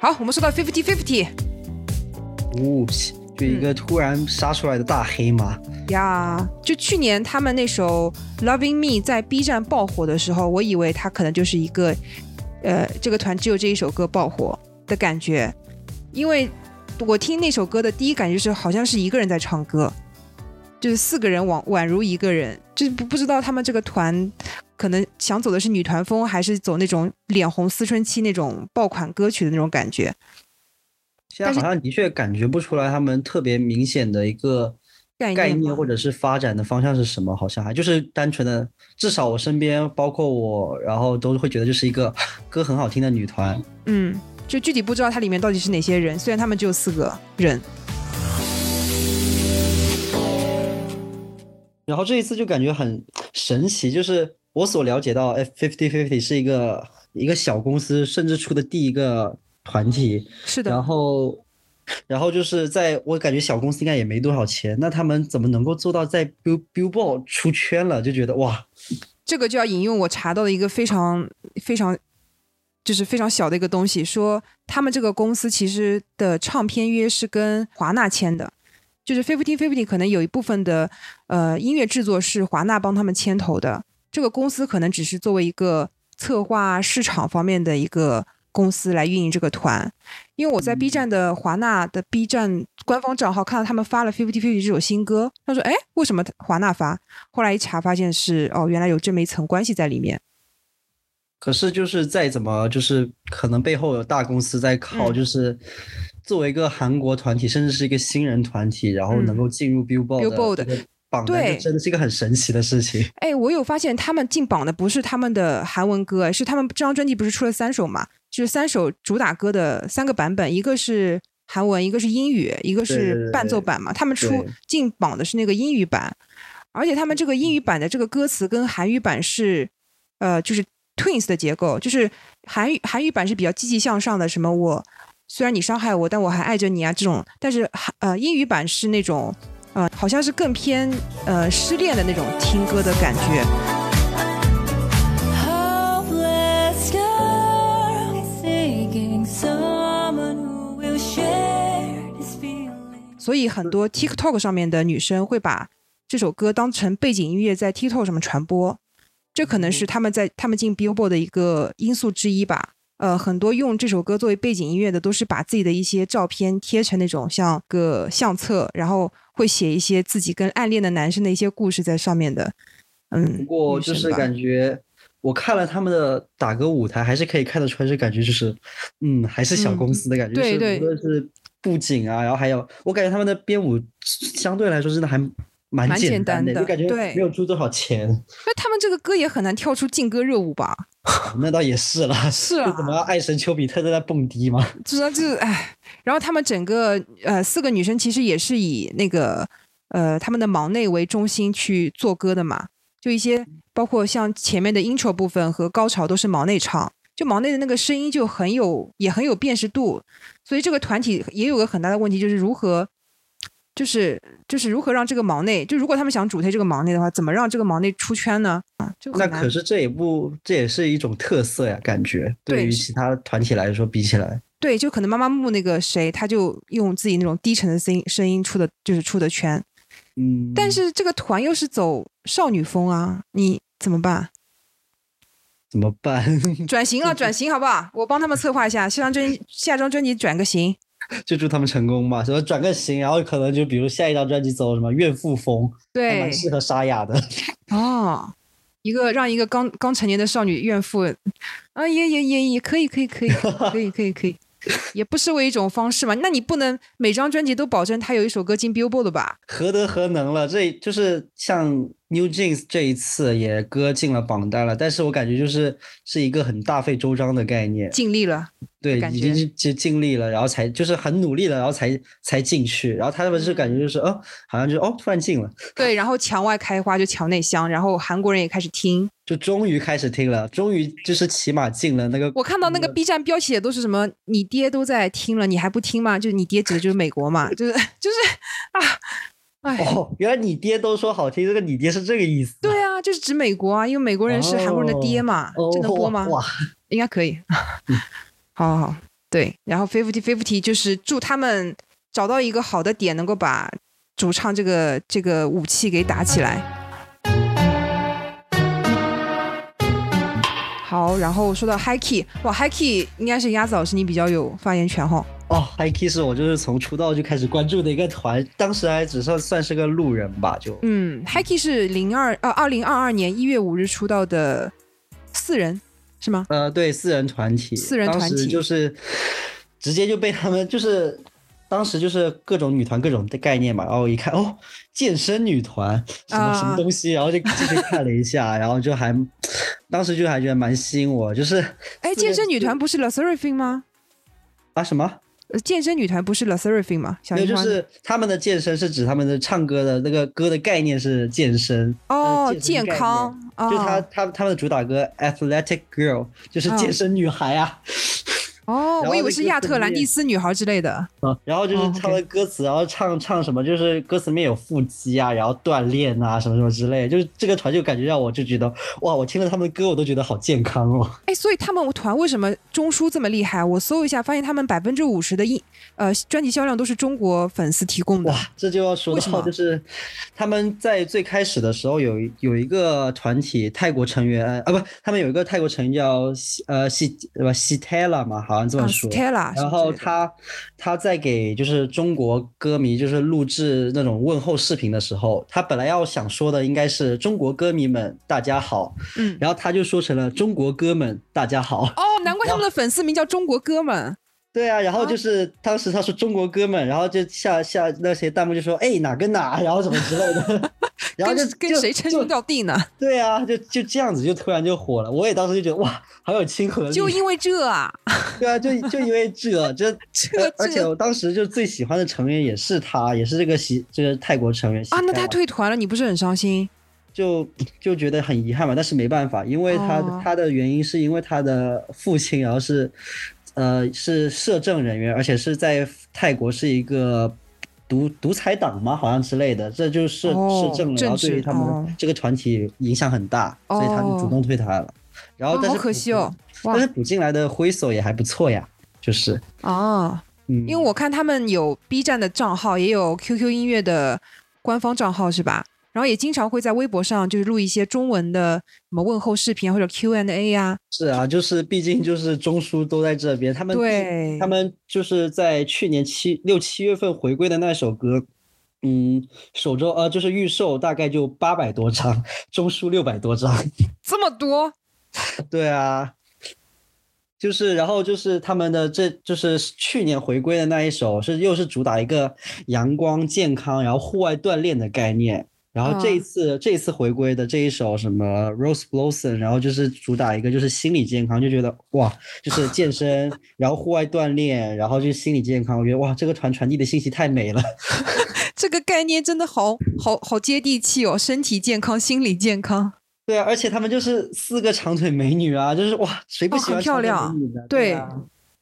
好，我们说到 Fifty fifty。Oops，，就一个突然杀出来的大黑马呀！就去年他们那首 Loving Me 在 B 站爆火的时候，我以为他可能就是一个，呃，这个团只有这一首歌爆火的感觉，因为我听那首歌的第一感觉是好像是一个人在唱歌，就是四个人宛宛如一个人，就不不知道他们这个团。可能想走的是女团风，还是走那种脸红思春期那种爆款歌曲的那种感觉？现在好像的确感觉不出来他们特别明显的一个概念或者是发展的方向是什么，好像还就是单纯的，至少我身边包括我，然后都会觉得就是一个 歌很好听的女团。嗯，就具体不知道它里面到底是哪些人，虽然他们只有四个人。然后这一次就感觉很神奇，就是。我所了解到，F Fifty Fifty 是一个一个小公司，甚至出的第一个团体。是的。然后，然后就是在我感觉小公司应该也没多少钱，那他们怎么能够做到在 Bill Billboard 出圈了？就觉得哇，这个就要引用我查到的一个非常非常就是非常小的一个东西，说他们这个公司其实的唱片约是跟华纳签的。就是 Fifty Fifty 可能有一部分的呃音乐制作是华纳帮他们牵头的，这个公司可能只是作为一个策划市场方面的一个公司来运营这个团。因为我在 B 站的华纳的 B 站官方账号看到他们发了 Fifty Fifty 这首新歌，他说：“哎，为什么华纳发？”后来一查发现是哦，原来有这么一层关系在里面。可是就是再怎么就是可能背后有大公司在靠，就是作为一个韩国团体，甚至是一个新人团体，然后能够进入 Billboard 的榜单，真的是一个很神奇的事情。哎，我有发现他们进榜的不是他们的韩文歌，是他们这张专辑不是出了三首嘛？就是三首主打歌的三个版本，一个是韩文，一个是英语，一个是伴奏版嘛。他们出进榜的是那个英语版，而且他们这个英语版的这个歌词跟韩语版是，呃，就是。Twins 的结构就是韩语韩语版是比较积极向上的，什么我虽然你伤害我，但我还爱着你啊这种，但是呃英语版是那种呃好像是更偏呃失恋的那种听歌的感觉。所以很多 TikTok 上面的女生会把这首歌当成背景音乐在 TikTok 上面传播。这可能是他们在他们进 Billboard 的一个因素之一吧。呃，很多用这首歌作为背景音乐的，都是把自己的一些照片贴成那种像个相册，然后会写一些自己跟暗恋的男生的一些故事在上面的。嗯，不过就是感觉我看了他们的打歌舞台，还是可以看得出来，是感觉就是，嗯，还是小公司的感觉。对对，无论是布景啊，然后还有，我感觉他们的编舞相对来说真的还。蛮简单的，就感觉没有出多少钱。那他们这个歌也很难跳出劲歌热舞吧？那倒也是了，是啊，怎么爱神丘比特都在那蹦迪吗？主要，就是哎，然后他们整个呃四个女生其实也是以那个呃他们的忙内为中心去做歌的嘛，就一些包括像前面的 intro 部分和高潮都是忙内唱，就忙内的那个声音就很有也很有辨识度，所以这个团体也有个很大的问题就是如何。就是就是如何让这个毛内，就如果他们想主推这个毛内的话，怎么让这个毛内出圈呢？啊，就那可是这也不，这也是一种特色呀，感觉对于其他团体来说比起来，对，就可能妈妈木那个谁，他就用自己那种低沉的声音声音出的，就是出的圈，嗯，但是这个团又是走少女风啊，你怎么办？怎么办？转型了，转型好不好？我帮他们策划一下，下张专下张专辑转个型。就祝他们成功吧，什么转个型，然后可能就比如下一张专辑走什么怨妇风，对，蛮适合沙哑的。哦，一个让一个刚刚成年的少女怨妇，啊，也也也也可以，可以，可以，可以，可以，可以。也不失为一种方式嘛？那你不能每张专辑都保证他有一首歌进 Billboard 吧？何德何能了？这就是像 New Jeans 这一次也歌进了榜单了，但是我感觉就是是一个很大费周章的概念，尽力了，对，已经尽尽力了，然后才就是很努力了，然后才才进去，然后他们是感觉就是哦，好像就哦突然进了，对，然后墙外开花就墙内香，然后韩国人也开始听。就终于开始听了，终于就是起码进了那个。我看到那个 B 站标题也都是什么，你爹都在听了，你还不听吗？就是你爹指的就是美国嘛，就是就是啊，哎，哦，原来你爹都说好听，这个你爹是这个意思。对啊，就是指美国啊，因为美国人是韩国人的爹嘛，这能播吗？哇，应该可以。好好好，对，然后 Fifty Fifty 就是祝他们找到一个好的点，能够把主唱这个这个武器给打起来。好，然后说到 Key，哇 Key 应该是鸭子老师你比较有发言权哈。哦 Key 是我就是从出道就开始关注的一个团，当时还只算算是个路人吧，就。嗯 Key 是零二呃二零二二年一月五日出道的四人是吗？呃，对，四人团体，四人团体就是直接就被他们就是。当时就是各种女团各种的概念嘛，然后一看哦，健身女团什么什么东西，然后就进去看了一下，然后就还，当时就还觉得蛮吸引我，就是，哎，健身女团不是 La Seraphine 吗？啊什么？健身女团不是 La Seraphine 吗？对，就是他们的健身是指他们的唱歌的那个歌的概念是健身哦，健康，就他他他们的主打歌 Athletic Girl 就是健身女孩啊。哦，我以为是亚特兰蒂斯女孩之类的。嗯，然后就是唱的歌词，然后唱唱什么，就是歌词里面有腹肌啊，然后锻炼啊，什么什么之类，就是这个团就感觉让我就觉得，哇，我听了他们的歌，我都觉得好健康哦。哎，所以他们团为什么中枢这么厉害？我搜一下，发现他们百分之五十的音呃专辑销量都是中国粉丝提供的。哇，这就要说到就是他们在最开始的时候有有一个团体泰国成员啊，不，他们有一个泰国成员叫呃西对吧西泰拉嘛，好像这么说。然后他他在给就是中国歌迷就是录制那种问候视频的时候，他本来要想说的应该是中国歌迷们大家好，嗯，然后他就说成了中国哥们大家好。哦，难怪他们的粉丝名叫中国哥们。对啊，然后就是当时他说中国哥们，然后就下下那些弹幕就说哎哪跟哪，然后什么之类的，然后就跟谁称兄道弟呢？对啊，就就这样子就突然就火了。我也当时就觉得哇，好有亲和力。就因为这啊？对啊，就就因为这 这这，而且我当时就最喜欢的成员也是他，也是这个喜这个泰国成员啊。那他退团了，你不是很伤心？就就觉得很遗憾嘛，但是没办法，因为他他的原因是因为他的父亲，然后是。呃，是摄政人员，而且是在泰国是一个独独裁党嘛？好像之类的，这就是摄政了，然后对于他们这个团体影响很大，所以他就主动退团了。然后，但是可惜哦，但是补进来的灰手也还不错呀，就是啊，嗯，因为我看他们有 B 站的账号，也有 QQ 音乐的官方账号，是吧？然后也经常会在微博上就是录一些中文的什么问候视频或者 Q and A 呀。是啊，就是毕竟就是中枢都在这边，他们对，他们就是在去年七六七月份回归的那首歌，嗯，首周呃就是预售大概就八百多张，中枢六百多张，这么多？对啊，就是然后就是他们的这就是去年回归的那一首是又是主打一个阳光健康然后户外锻炼的概念。然后这一次，这一次回归的这一首什么 Rose Blossom，然后就是主打一个就是心理健康，就觉得哇，就是健身，然后户外锻炼，然后就是心理健康，我觉得哇，这个团传递的信息太美了。这个概念真的好好好接地气哦，身体健康，心理健康。对啊，而且他们就是四个长腿美女啊，就是哇，谁不喜欢漂亮？对，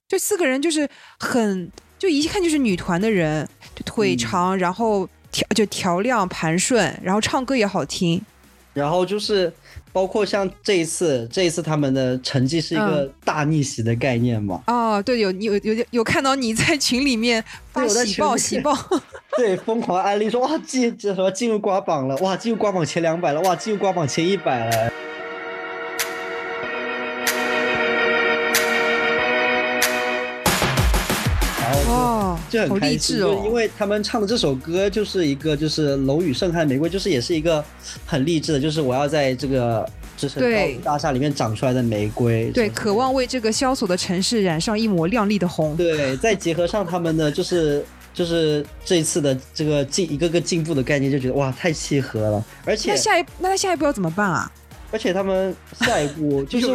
就四个人就是很，就一看就是女团的人，就腿长，然后。调就调亮盘顺，然后唱歌也好听，然后就是包括像这一次，这一次他们的成绩是一个大逆袭的概念嘛？哦，对，有有有有看到你在群里面发喜报喜 报，对，疯狂安利说哇进这什么进入瓜榜了，哇进入瓜榜前两百了，哇进入瓜榜前一百了。就很开心，哦因为他们唱的这首歌就是一个就是楼宇盛开的玫瑰，就是也是一个很励志的，就是我要在这个就是高大厦里面长出来的玫瑰，对，渴望为这个萧索的城市染上一抹亮丽的红。对，再结合上他们的就是就是这一次的这个进一个个进步的概念，就觉得哇太契合了。而且那下一那他下一步要怎么办啊？而且他们下一步 就是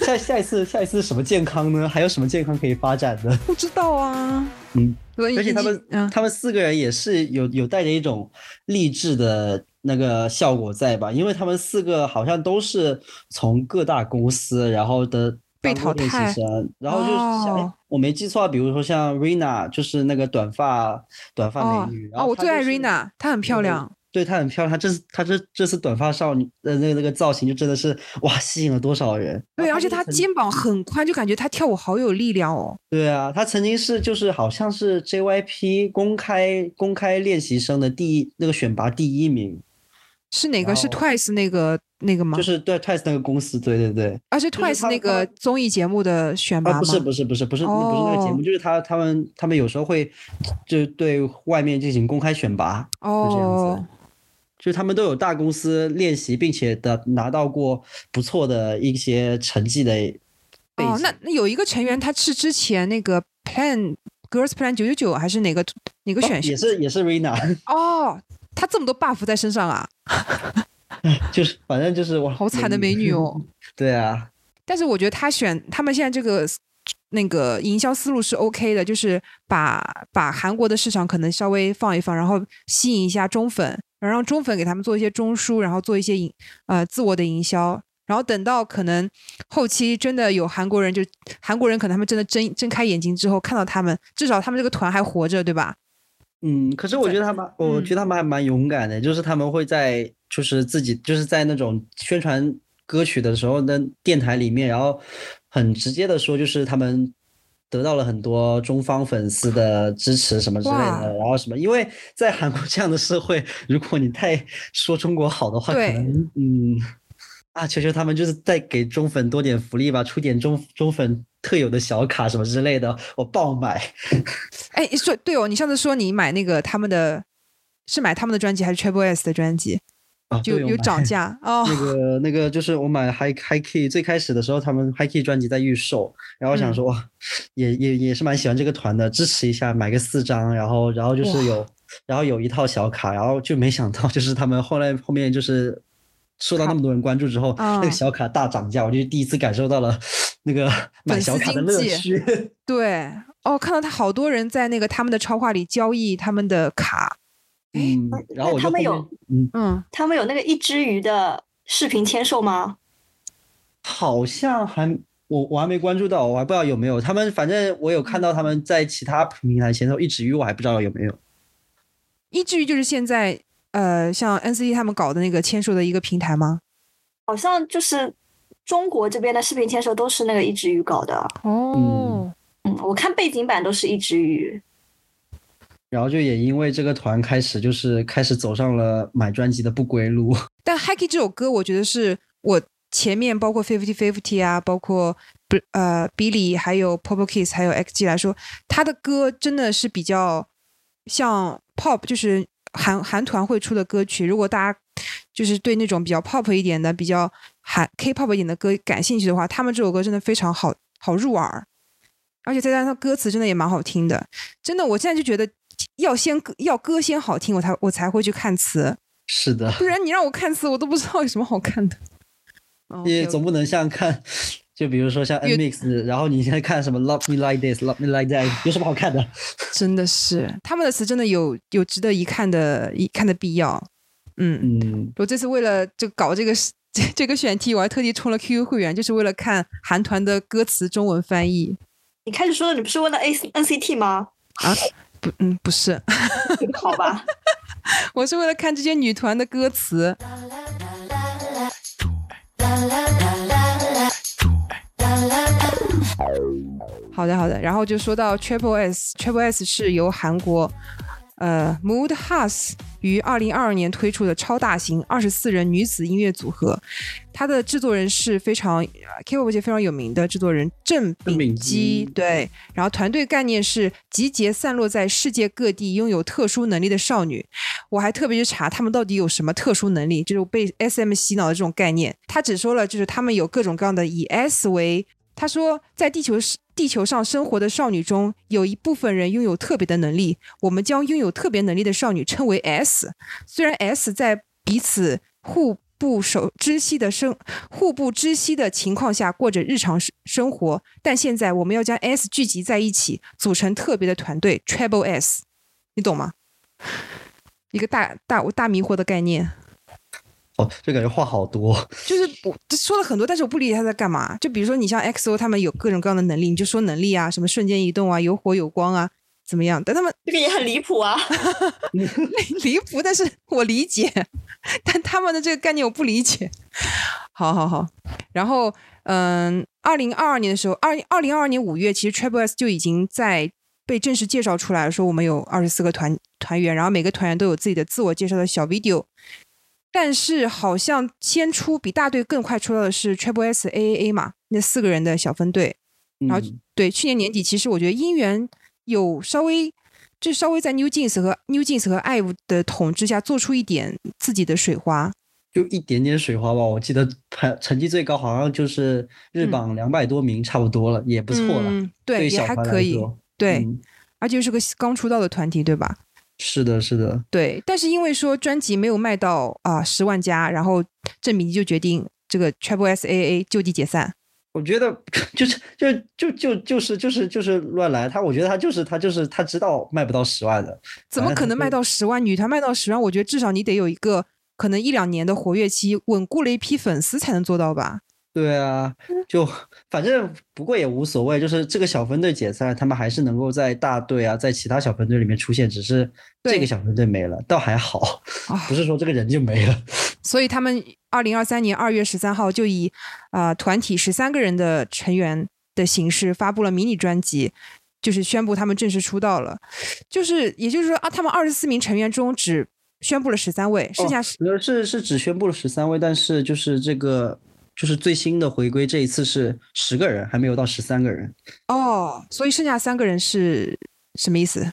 下下一次下一次什么健康呢？还有什么健康可以发展的？不知道啊。嗯，而且他们他们四个人也是有有带着一种励志的那个效果在吧？因为他们四个好像都是从各大公司然后的被淘汰，然后就是像我没记错，比如说像 Rina 就是那个短发短发美女，啊，我最爱 Rina，她很漂亮。对她很漂亮，她这次她这这次短发少女的那个那个造型就真的是哇，吸引了多少人。对，而且她肩膀很宽，就感觉她跳舞好有力量哦。对啊，她曾经是就是好像是 JYP 公开公开练习生的第一那个选拔第一名。是哪个？是 Twice 那个那个吗？就是对 Twice 那个公司，对对对。而且 Twice 那个综艺节目的选拔吗？不是不是不是不是不是那个节目，就是他他们他们有时候会就对外面进行公开选拔，就这样子。就他们都有大公司练习，并且的拿到过不错的一些成绩的。哦，那那有一个成员，他是之前那个 Plan Girls Plan 九九九还是哪个哪个选秀？也是也是 Rina。哦，他这么多 buff 在身上啊！就是反正就是哇，好惨的美女哦。对啊。但是我觉得他选他们现在这个那个营销思路是 OK 的，就是把把韩国的市场可能稍微放一放，然后吸引一下中粉。然后让中粉给他们做一些中枢，然后做一些营呃自我的营销，然后等到可能后期真的有韩国人，就韩国人可能他们真的睁睁开眼睛之后看到他们，至少他们这个团还活着，对吧？嗯，可是我觉得他们，我觉得他们还蛮勇敢的，就是他们会在就是自己就是在那种宣传歌曲的时候，那电台里面，然后很直接的说，就是他们得到了很多中方粉丝的支持什么之类的，然后什么，因为在韩国这样的社会，如果你太说中国好的话，可能嗯。啊，求求他们就是再给中粉多点福利吧，出点中中粉特有的小卡什么之类的，我爆买。哎，说对哦，你上次说你买那个他们的，是买他们的专辑还是 Triple S 的专辑？啊，就有涨价 哦。那个那个就是我买 High High Key，最开始的时候他们 High Key 专辑在预售，然后想说哇，也也也是蛮喜欢这个团的，支持一下，买个四张，然后然后就是有，然后有一套小卡，然后就没想到就是他们后来后面就是。受到那么多人关注之后，那个小卡大涨价，我就第一次感受到了那个买小卡的乐趣。对，哦，看到他好多人在那个他们的超话里交易他们的卡。嗯，然后他们有，嗯嗯，他们有那个一只鱼的视频签售吗？好像还我我还没关注到，我还不知道有没有。他们反正我有看到他们在其他平台签售一只鱼，我还不知道有没有。一只鱼就是现在。呃，像 NCT 他们搞的那个签售的一个平台吗？好像就是中国这边的视频签售都是那个一只鱼搞的哦。嗯，我看背景板都是一只鱼。然后就也因为这个团开始就是开始走上了买专辑的不归路。但 Hacky 这首歌，我觉得是我前面包括 Fifty Fifty 啊，包括不呃 Billy 还有 Pop Kiss 还有 XG 来说，他的歌真的是比较像 Pop，就是。韩韩团会出的歌曲，如果大家就是对那种比较 pop 一点的、比较韩 K-pop 一点的歌感兴趣的话，他们这首歌真的非常好好入耳，而且再加上歌词真的也蛮好听的。真的，我现在就觉得要先要歌先好听，我才我才会去看词。是的，不然你让我看词，我都不知道有什么好看的。也总不能像看。就比如说像 N Mix，然后你现在看什么 Love Me Like This，Love Me Like That，有什么好看的？真的是他们的词真的有有值得一看的一看的必要。嗯嗯，我这次为了就搞这个 这这个选题，我还特地充了 QQ 会员，就是为了看韩团的歌词中文翻译。你开始说的，你不是问了 A N C T 吗？啊，不，嗯，不是。好吧，我是为了看这些女团的歌词。好的，好的。然后就说到 Triple S，Triple S 是由韩国呃 Mood House 于二零二二年推出的超大型二十四人女子音乐组合。它的制作人是非常 K-pop 界非常有名的制作人郑秉基。对，然后团队概念是集结散落在世界各地拥有特殊能力的少女。我还特别去查他们到底有什么特殊能力，就是被 SM 洗脑的这种概念。他只说了，就是他们有各种各样的以 S 为。他说，在地球地球上生活的少女中，有一部分人拥有特别的能力，我们将拥有特别能力的少女称为 S。虽然 S 在彼此互不守知悉的生互不知悉的情况下过着日常生活，但现在我们要将 S 聚集在一起，组成特别的团队 Triple S。你懂吗？一个大大大迷惑的概念。哦，就感觉话好多，就是我说了很多，但是我不理解他在干嘛。就比如说你像 XO 他们有各种各样的能力，你就说能力啊，什么瞬间移动啊，有火有光啊，怎么样？但他们这个也很离谱啊 离谱，但是我理解，但他们的这个概念我不理解。好好好，然后嗯，二零二二年的时候，二二零二二年五月，其实 Triple S 就已经在被正式介绍出来了，说我们有二十四个团团员，然后每个团员都有自己的自我介绍的小 video。但是好像先出比大队更快出道的是 Triple S A A A 嘛，那四个人的小分队。然后对，去年年底其实我觉得音源有稍微就稍微在 New Jeans 和 New Jeans 和 IVE 的统治下做出一点自己的水花，就一点点水花吧。我记得成成绩最高好像就是日榜两百多名，差不多了，也不错了。对，也还可以。对，而且是个刚出道的团体，对吧？是的，是的，对，但是因为说专辑没有卖到啊十万加，然后郑敏就决定这个 Triple S A A 就地解散。我觉得就是就就就就是就是就是乱来，他我觉得他就是他就是他知道卖不到十万的，怎么可能卖到十万？女团卖到十万，我觉得至少你得有一个可能一两年的活跃期，稳固了一批粉丝才能做到吧？对啊，就反正不过也无所谓，就是这个小分队解散，他们还是能够在大队啊，在其他小分队里面出现，只是这个小分队没了，倒还好，不是说这个人就没了。所以他们二零二三年二月十三号就以啊团体十三个人的成员的形式发布了迷你专辑，就是宣布他们正式出道了。就是也就是说啊，他们二十四名成员中只宣布了十三位，剩下是是是只宣布了十三位，但是就是这个。就是最新的回归，这一次是十个人，还没有到十三个人。哦，所以剩下三个人是什么意思？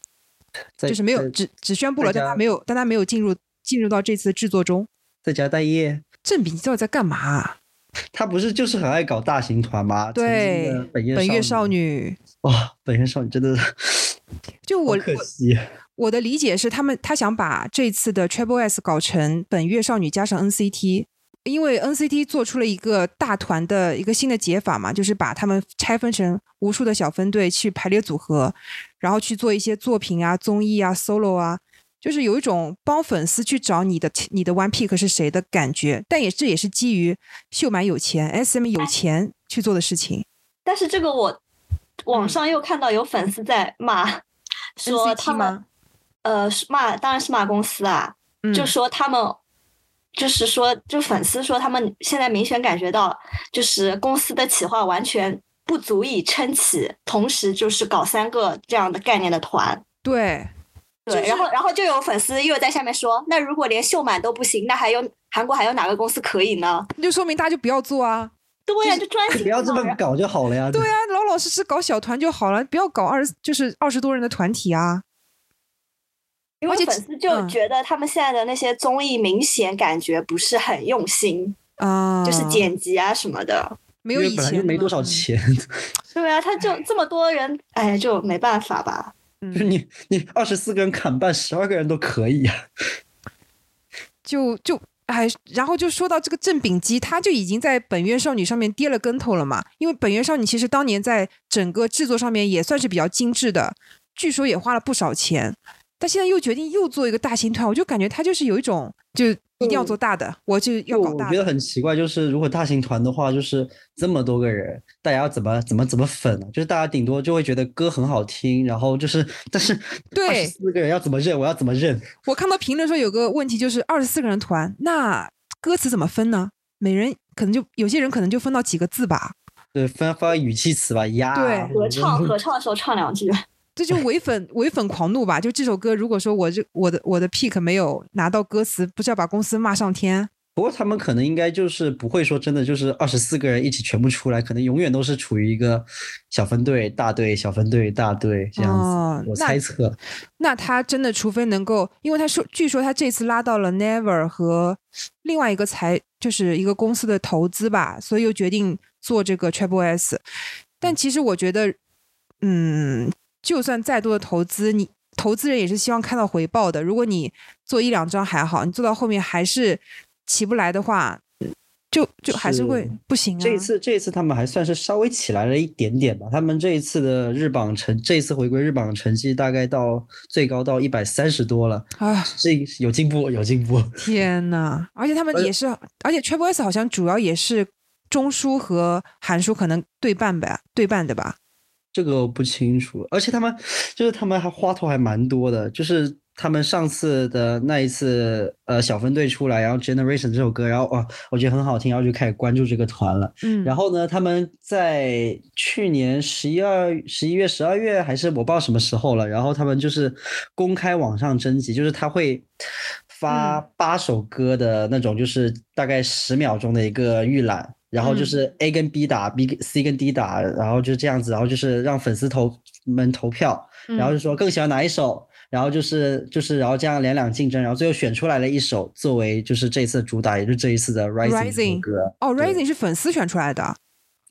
就是没有只只宣布了，但他没有，但他没有进入进入到这次制作中，在家待业。郑炳你到底在干嘛？他不是就是很爱搞大型团吗？对，本月少女。哇，本月少女真的，就我可惜。我的理解是，他们他想把这次的 Triple S 搞成本月少女加上 NCT。因为 NCT 做出了一个大团的一个新的解法嘛，就是把他们拆分成无数的小分队去排列组合，然后去做一些作品啊、综艺啊、solo 啊，就是有一种帮粉丝去找你的你的 one pick 是谁的感觉。但也这也是基于秀满有钱、SM 有钱去做的事情。但是这个我网上又看到有粉丝在骂，说他们呃骂当然是骂公司啊，就说他们。就是说，就粉丝说，他们现在明显感觉到，就是公司的企划完全不足以撑起，同时就是搞三个这样的概念的团。对，对，然后然后就有粉丝又在下面说，那如果连秀满都不行，那还有韩国还有哪个公司可以呢？那就说明大家就不要做啊。对呀，就专心不要这么搞就好了呀。对啊，老老实实搞小团就好了，不要搞二十就是二十多人的团体啊。因为粉丝就觉得他们现在的那些综艺明显感觉不是很用心啊，就是剪辑啊什么的，没有以前没多少钱。对啊，他就这么多人，哎，就没办法吧。就是你你二十四个人砍半，十二个人都可以啊。就就哎，然后就说到这个郑秉基，他就已经在本月少女上面跌了跟头了嘛。因为本月少女其实当年在整个制作上面也算是比较精致的，据说也花了不少钱。他现在又决定又做一个大型团，我就感觉他就是有一种，就一定要做大的，我就要搞大。我觉得很奇怪，就是如果大型团的话，就是这么多个人，大家要怎么怎么怎么粉呢？就是大家顶多就会觉得歌很好听，然后就是，但是二十四个人要怎么认？我要怎么认？我看到评论说有个问题就是二十四个人团，那歌词怎么分呢？每人可能就有些人可能就分到几个字吧。对，分发语气词吧，呀，对，合唱合唱的时候唱两句。这就唯粉唯粉狂怒吧！就这首歌，如果说我这我的我的 pick 没有拿到歌词，不是要把公司骂上天？不过他们可能应该就是不会说真的，就是二十四个人一起全部出来，可能永远都是处于一个小分队、大队、小分队、大队这样子。我猜测，那他真的除非能够，因为他说，据说他这次拉到了 Never 和另外一个财，就是一个公司的投资吧，所以又决定做这个 Triple S。但其实我觉得，嗯。就算再多的投资，你投资人也是希望看到回报的。如果你做一两张还好，你做到后面还是起不来的话，就就还是会不行啊。这一次，这一次他们还算是稍微起来了一点点吧。他们这一次的日榜成，这一次回归日榜成绩大概到最高到一百三十多了啊，这有进步，有进步。天呐！而且他们也是，而且 Triple S 好像主要也是中枢和韩叔可能对半呗，对半的吧。这个我不清楚，而且他们就是他们还花头还蛮多的，就是他们上次的那一次，呃，小分队出来，然后 Generation 这首歌，然后哇，我觉得很好听，然后就开始关注这个团了。嗯，然后呢，他们在去年十一二十一月十二月还是我不知道什么时候了，然后他们就是公开网上征集，就是他会发八首歌的那种，就是大概十秒钟的一个预览。然后就是 A 跟 B 打，B 跟 C 跟 D 打，然后就这样子，然后就是让粉丝投们投票，然后就说更喜欢哪一首，然后就是就是然后这样两两竞争，然后最后选出来了一首作为就是这一次主打，也是这一次的 Rising 歌。哦，Rising 是粉丝选出来的，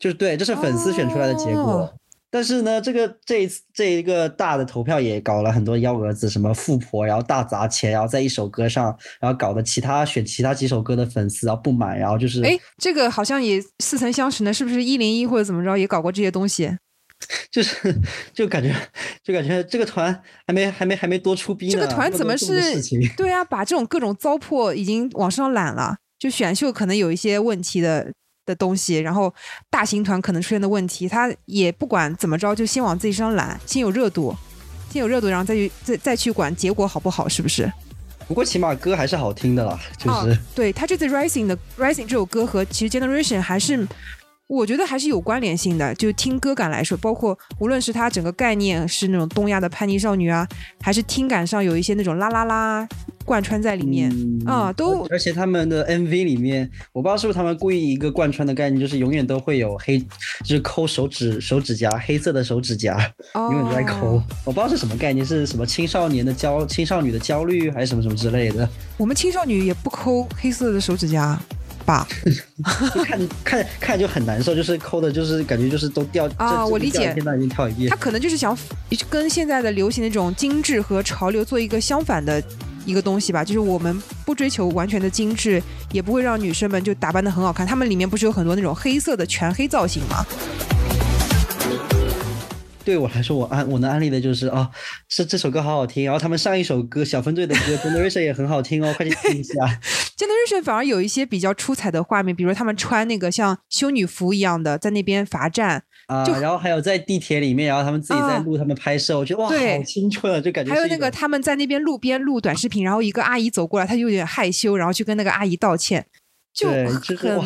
就是对，这是粉丝选出来的结果。但是呢，这个这一次这一个大的投票也搞了很多幺蛾子，什么富婆，然后大砸钱，然后在一首歌上，然后搞的其他选其他几首歌的粉丝然后不满，然后就是哎，这个好像也似曾相识呢，是不是一零一或者怎么着也搞过这些东西？就是就感觉就感觉这个团还没还没还没多出逼呢。这个团怎么是？对啊，把这种各种糟粕已经往上揽了。就选秀可能有一些问题的的东西，然后大型团可能出现的问题，他也不管怎么着，就先往自己身上揽，先有热度，先有热度，然后再去再再去管结果好不好，是不是？不过起码歌还是好听的啦，就是对他这次 Rising 的 Rising 这首歌和其实 Generation 还是。我觉得还是有关联性的，就听歌感来说，包括无论是它整个概念是那种东亚的叛逆少女啊，还是听感上有一些那种啦啦啦贯穿在里面啊，都而且他们的 MV 里面，我不知道是不是他们故意一个贯穿的概念，就是永远都会有黑，就是抠手指手指甲，黑色的手指甲，永远都在抠。我不知道是什么概念，是什么青少年的焦青少女的焦虑，还是什么什么之类的。我们青少女也不抠黑色的手指甲。吧，看看看就很难受，就是抠的，就是感觉就是都掉啊。我理解，现在已经跳一遍。他可能就是想跟现在的流行的这种精致和潮流做一个相反的一个东西吧，就是我们不追求完全的精致，也不会让女生们就打扮的很好看。他们里面不是有很多那种黑色的全黑造型吗？对我来说，我安我能安利的就是啊，是这首歌好好听。然后他们上一首歌小分队的歌《Generation》也很好听哦，快去听一下。Generation 反而有一些比较出彩的画面，比如他们穿那个像修女服一样的在那边罚站啊，然后还有在地铁里面，然后他们自己在录他们拍摄，我觉得哇，好青春啊，就感觉。还有那个他们在那边路边录短视频，然后一个阿姨走过来，他就有点害羞，然后去跟那个阿姨道歉，就很这个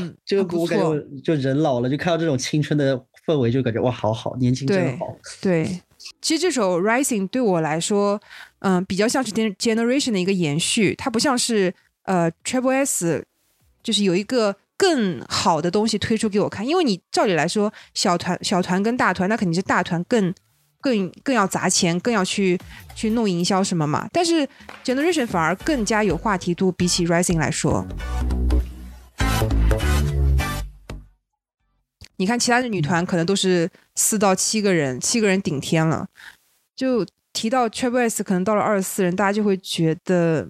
我感觉就人老了，就看到这种青春的。氛围就感觉哇，好好，年轻真好。对，其实这首《Rising》对我来说，嗯，比较像是 Generation 的一个延续，它不像是呃 Triple S，就是有一个更好的东西推出给我看。因为你照理来说，小团小团跟大团，那肯定是大团更更更要砸钱，更要去去弄营销什么嘛。但是 Generation 反而更加有话题度，比起 Rising 来说。你看，其他的女团可能都是四到七个人，七个人顶天了。就提到 Triple S，可能到了二十四人，大家就会觉得，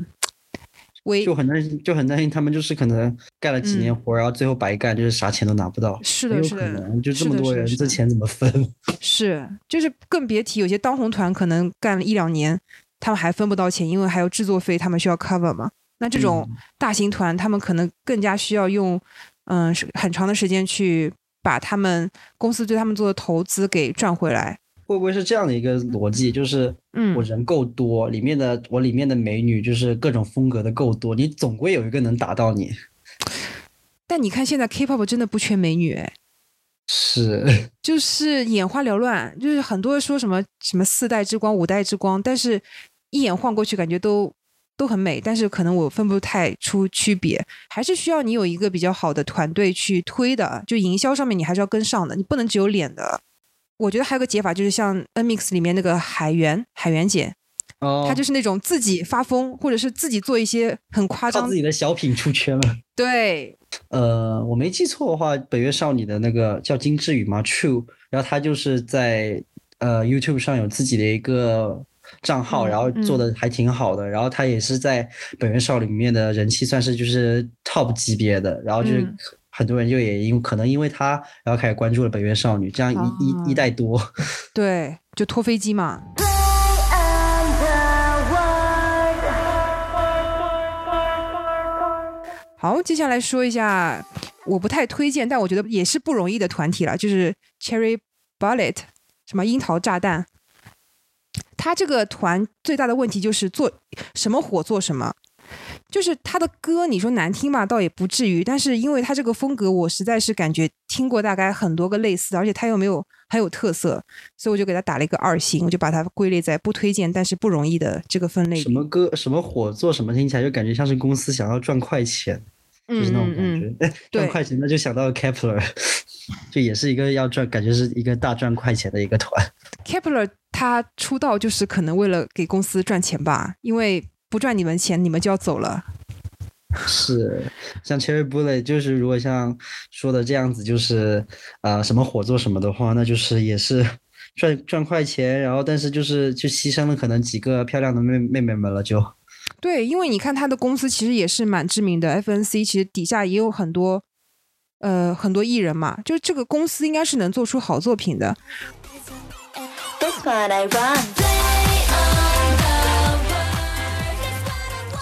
微就很担心，就很担心他们就是可能干了几年活，然后最后白干，就是啥钱都拿不到。是的，是的，就这么多人，这钱怎么分？是，就是更别提有些当红团，可能干了一两年，他们还分不到钱，因为还有制作费，他们需要 cover 嘛。那这种大型团，他们可能更加需要用，嗯，很长的时间去。把他们公司对他们做的投资给赚回来，会不会是这样的一个逻辑？就是，嗯，我人够多，里面的我里面的美女就是各种风格的够多，你总归有一个能打到你。但你看现在 K-pop 真的不缺美女，哎，是，就是眼花缭乱，就是很多人说什么什么四代之光、五代之光，但是一眼晃过去感觉都。都很美，但是可能我分不太出区别，还是需要你有一个比较好的团队去推的，就营销上面你还是要跟上的，你不能只有脸的。我觉得还有个解法，就是像 N Mix 里面那个海源海源姐，哦，她就是那种自己发疯，或者是自己做一些很夸张自己的小品出圈了。对，呃，我没记错的话，北月少女的那个叫金智宇嘛？True，然后她就是在呃 YouTube 上有自己的一个。账号，然后做的还挺好的，然后他也是在本源少女里面的人气算是就是 top 级别的，然后就是很多人就也因可能因为他，然后开始关注了北约少女，这样一一一代多，对，就拖飞机嘛。好，接下来说一下我不太推荐，但我觉得也是不容易的团体了，就是 Cherry Bullet，什么樱桃炸弹。他这个团最大的问题就是做什么火做什么，就是他的歌，你说难听吧，倒也不至于。但是因为他这个风格，我实在是感觉听过大概很多个类似，而且他又没有很有特色，所以我就给他打了一个二星，我就把它归类在不推荐但是不容易的这个分类。什么歌什么火做什么，听起来就感觉像是公司想要赚快钱，就是那种感觉。赚快钱那就想到 Kepler，就也是一个要赚，感觉是一个大赚快钱的一个团。Kepler。他出道就是可能为了给公司赚钱吧，因为不赚你们钱，你们就要走了。是，像 Cherry Bullet，就是如果像说的这样子，就是啊什么火做什么的话，那就是也是赚赚快钱，然后但是就是就牺牲了可能几个漂亮的妹妹妹们了就。对，因为你看他的公司其实也是蛮知名的，FNC 其实底下也有很多呃很多艺人嘛，就这个公司应该是能做出好作品的。what I run.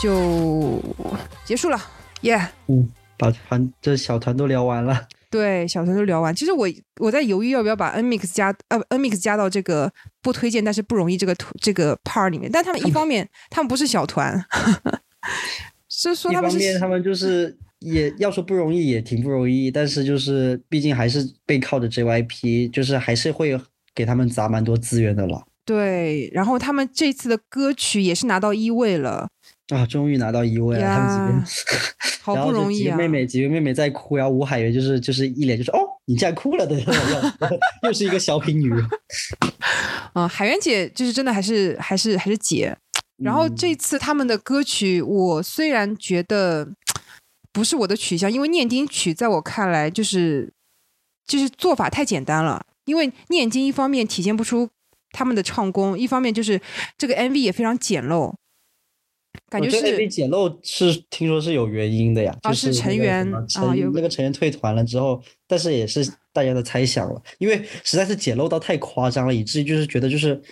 就结束了，耶。嗯，把团这小团都聊完了。对，小团都聊完。其实我我在犹豫要不要把 N Mix 加呃 N Mix 加到这个不推荐但是不容易这个这个 part 里面。但他们一方面他们不是小团，是说他们是他们就是也要说不容易也挺不容易，但是就是毕竟还是背靠着 JYP，就是还是会给他们砸蛮多资源的了。对，然后他们这次的歌曲也是拿到一位了。啊，终于拿到一位了，他们几个 好不容易啊！妹妹几个妹妹在哭，然后吴海源就是就是一脸就是哦，你竟然哭了的，又是一个小品女。啊，海源姐就是真的还是还是还是姐。然后这次他们的歌曲，我虽然觉得不是我的取向，因为念经曲在我看来就是就是做法太简单了。因为念经一方面体现不出他们的唱功，一方面就是这个 MV 也非常简陋。感觉是 MV 简陋是听说是有原因的呀，就是成员啊有那个成员退团了之后，但是也是大家的猜想了，因为实在是捡漏到太夸张了，以至于就是觉得就是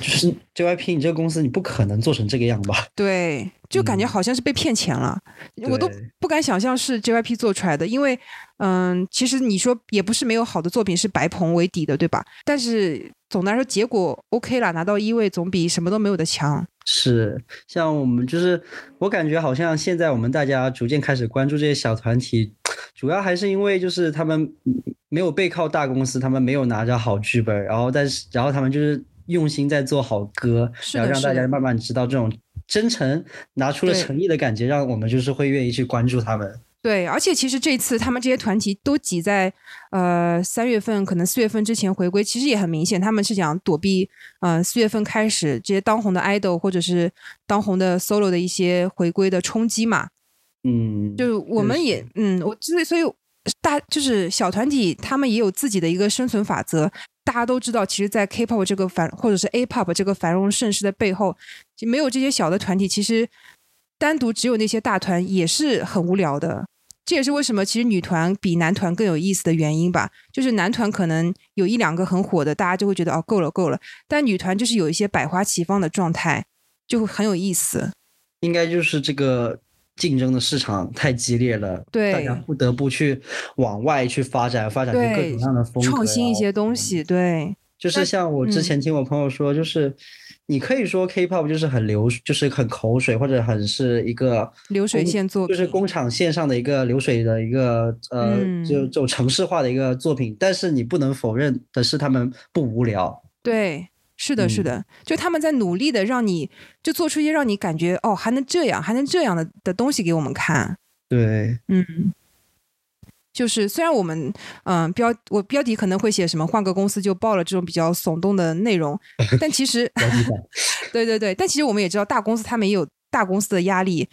就是 JYP 你这个公司你不可能做成这个样吧？对，就感觉好像是被骗钱了，我都不敢想象是 JYP 做出来的，因为嗯，其实你说也不是没有好的作品是白棚为底的，对吧？但是总的来说结果 OK 了，拿到一位总比什么都没有的强。是，像我们就是，我感觉好像现在我们大家逐渐开始关注这些小团体，主要还是因为就是他们没有背靠大公司，他们没有拿着好剧本，然后但是然后他们就是用心在做好歌，然后让大家慢慢知道这种真诚拿出了诚意的感觉，让我们就是会愿意去关注他们。对，而且其实这次他们这些团体都挤在呃三月份，可能四月份之前回归，其实也很明显，他们是想躲避呃四月份开始这些当红的 idol 或者是当红的 solo 的一些回归的冲击嘛。嗯，就我们也嗯，我所以所以大就是小团体，他们也有自己的一个生存法则。大家都知道，其实，在 K-pop 这个繁或者是 A-pop 这个繁荣盛世的背后，就没有这些小的团体，其实单独只有那些大团也是很无聊的。这也是为什么其实女团比男团更有意思的原因吧。就是男团可能有一两个很火的，大家就会觉得哦够了够了。但女团就是有一些百花齐放的状态，就会很有意思。应该就是这个竞争的市场太激烈了，对，大家不得不去往外去发展，发展出各种各样的风格，创新一些东西。对，就是像我之前听我朋友说，就是。你可以说 K-pop 就是很流，就是很口水，或者很是一个流水线作品，就是工厂线上的一个流水的一个呃，就这种城市化的一个作品。但是你不能否认的是，他们不无聊。对，是的，是的，就他们在努力的让你就做出一些让你感觉哦还能这样，还能这样的的东西给我们看。对，嗯。就是虽然我们嗯标我标题可能会写什么换个公司就爆了这种比较耸动的内容，但其实 对对对，但其实我们也知道大公司他们也有大公司的压力，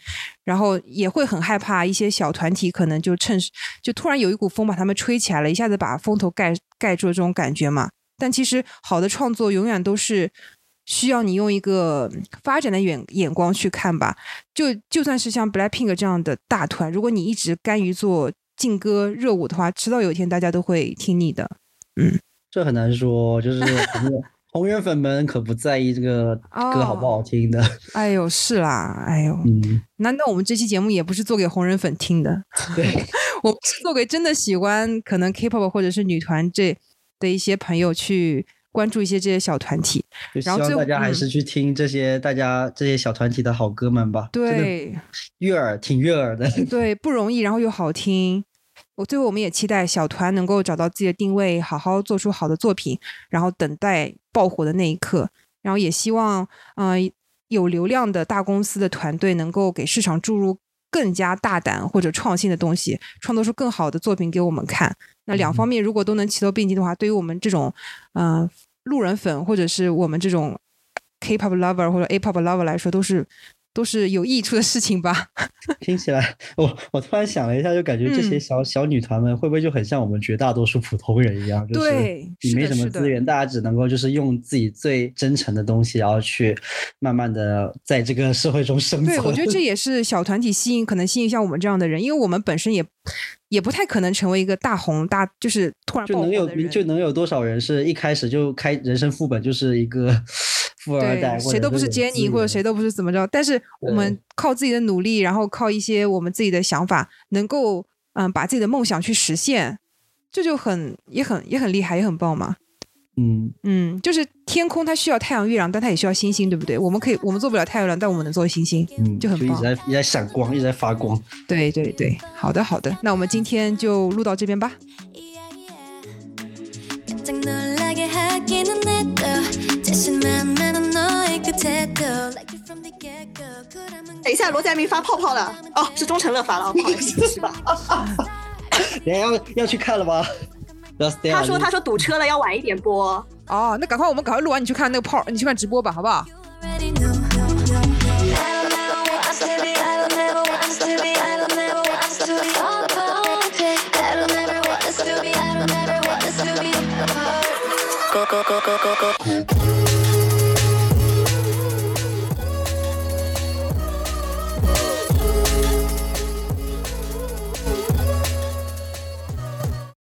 然后也会很害怕一些小团体可能就趁就突然有一股风把他们吹起来了，一下子把风头盖盖住了这种感觉嘛。但其实好的创作永远都是需要你用一个发展的眼眼光去看吧。就就算是像 Blackpink 这样的大团，如果你一直甘于做。劲歌热舞的话，迟早有一天大家都会听你的。嗯，这很难说，就是红人 粉们可不在意这个歌好不好听的。哎呦，是啦，哎呦，嗯，难道我们这期节目也不是做给红人粉听的？对，我们是做给真的喜欢可能 K-pop 或者是女团这的一些朋友去。关注一些这些小团体，然后大家还是去听这些大家这些小团体的好歌们吧。对，悦耳，挺悦耳的。对，不容易，然后又好听。我最后我们也期待小团能够找到自己的定位，好好做出好的作品，然后等待爆火的那一刻。然后也希望，嗯，有流量的大公司的团队能够给市场注入更加大胆或者创新的东西，创作出更好的作品给我们看。那两方面如果都能齐头并进的话，对于我们这种嗯路人粉或者是我们这种 K-pop lover 或者 A-pop lover 来说，都是。都是有益处的事情吧？听起来，我我突然想了一下，就感觉这些小小女团们会不会就很像我们绝大多数普通人一样？对，你没什么资源，大家只能够就是用自己最真诚的东西，然后去慢慢的在这个社会中生存。对，我觉得这 也是小团体吸引，可能吸引像我们这样的人，因为我们本身也也不太可能成为一个大红大，就是突然就能有就能有多少人是一开始就开人生副本就是一个。富二代，谁都不是 Jenny 或者谁都不是怎么着，但是我们靠自己的努力，然后靠一些我们自己的想法，能够嗯把自己的梦想去实现，这就很也很也很厉害，也很棒嘛。嗯嗯，就是天空它需要太阳、月亮，但它也需要星星，对不对？我们可以，我们做不了太阳、月亮，但我们能做星星，嗯，就很棒，一直在一直在闪光，一直在发光。对对对，好的好的，那我们今天就录到这边吧。等一下，罗佳明发泡泡了，哦，是钟成乐发了，不好意思，是吧？等下要要去看了吗？他说：“他说堵车了，要晚一点播。哦，那赶快，我们赶快录完，你去看那个泡，你去看直播吧，好不好？”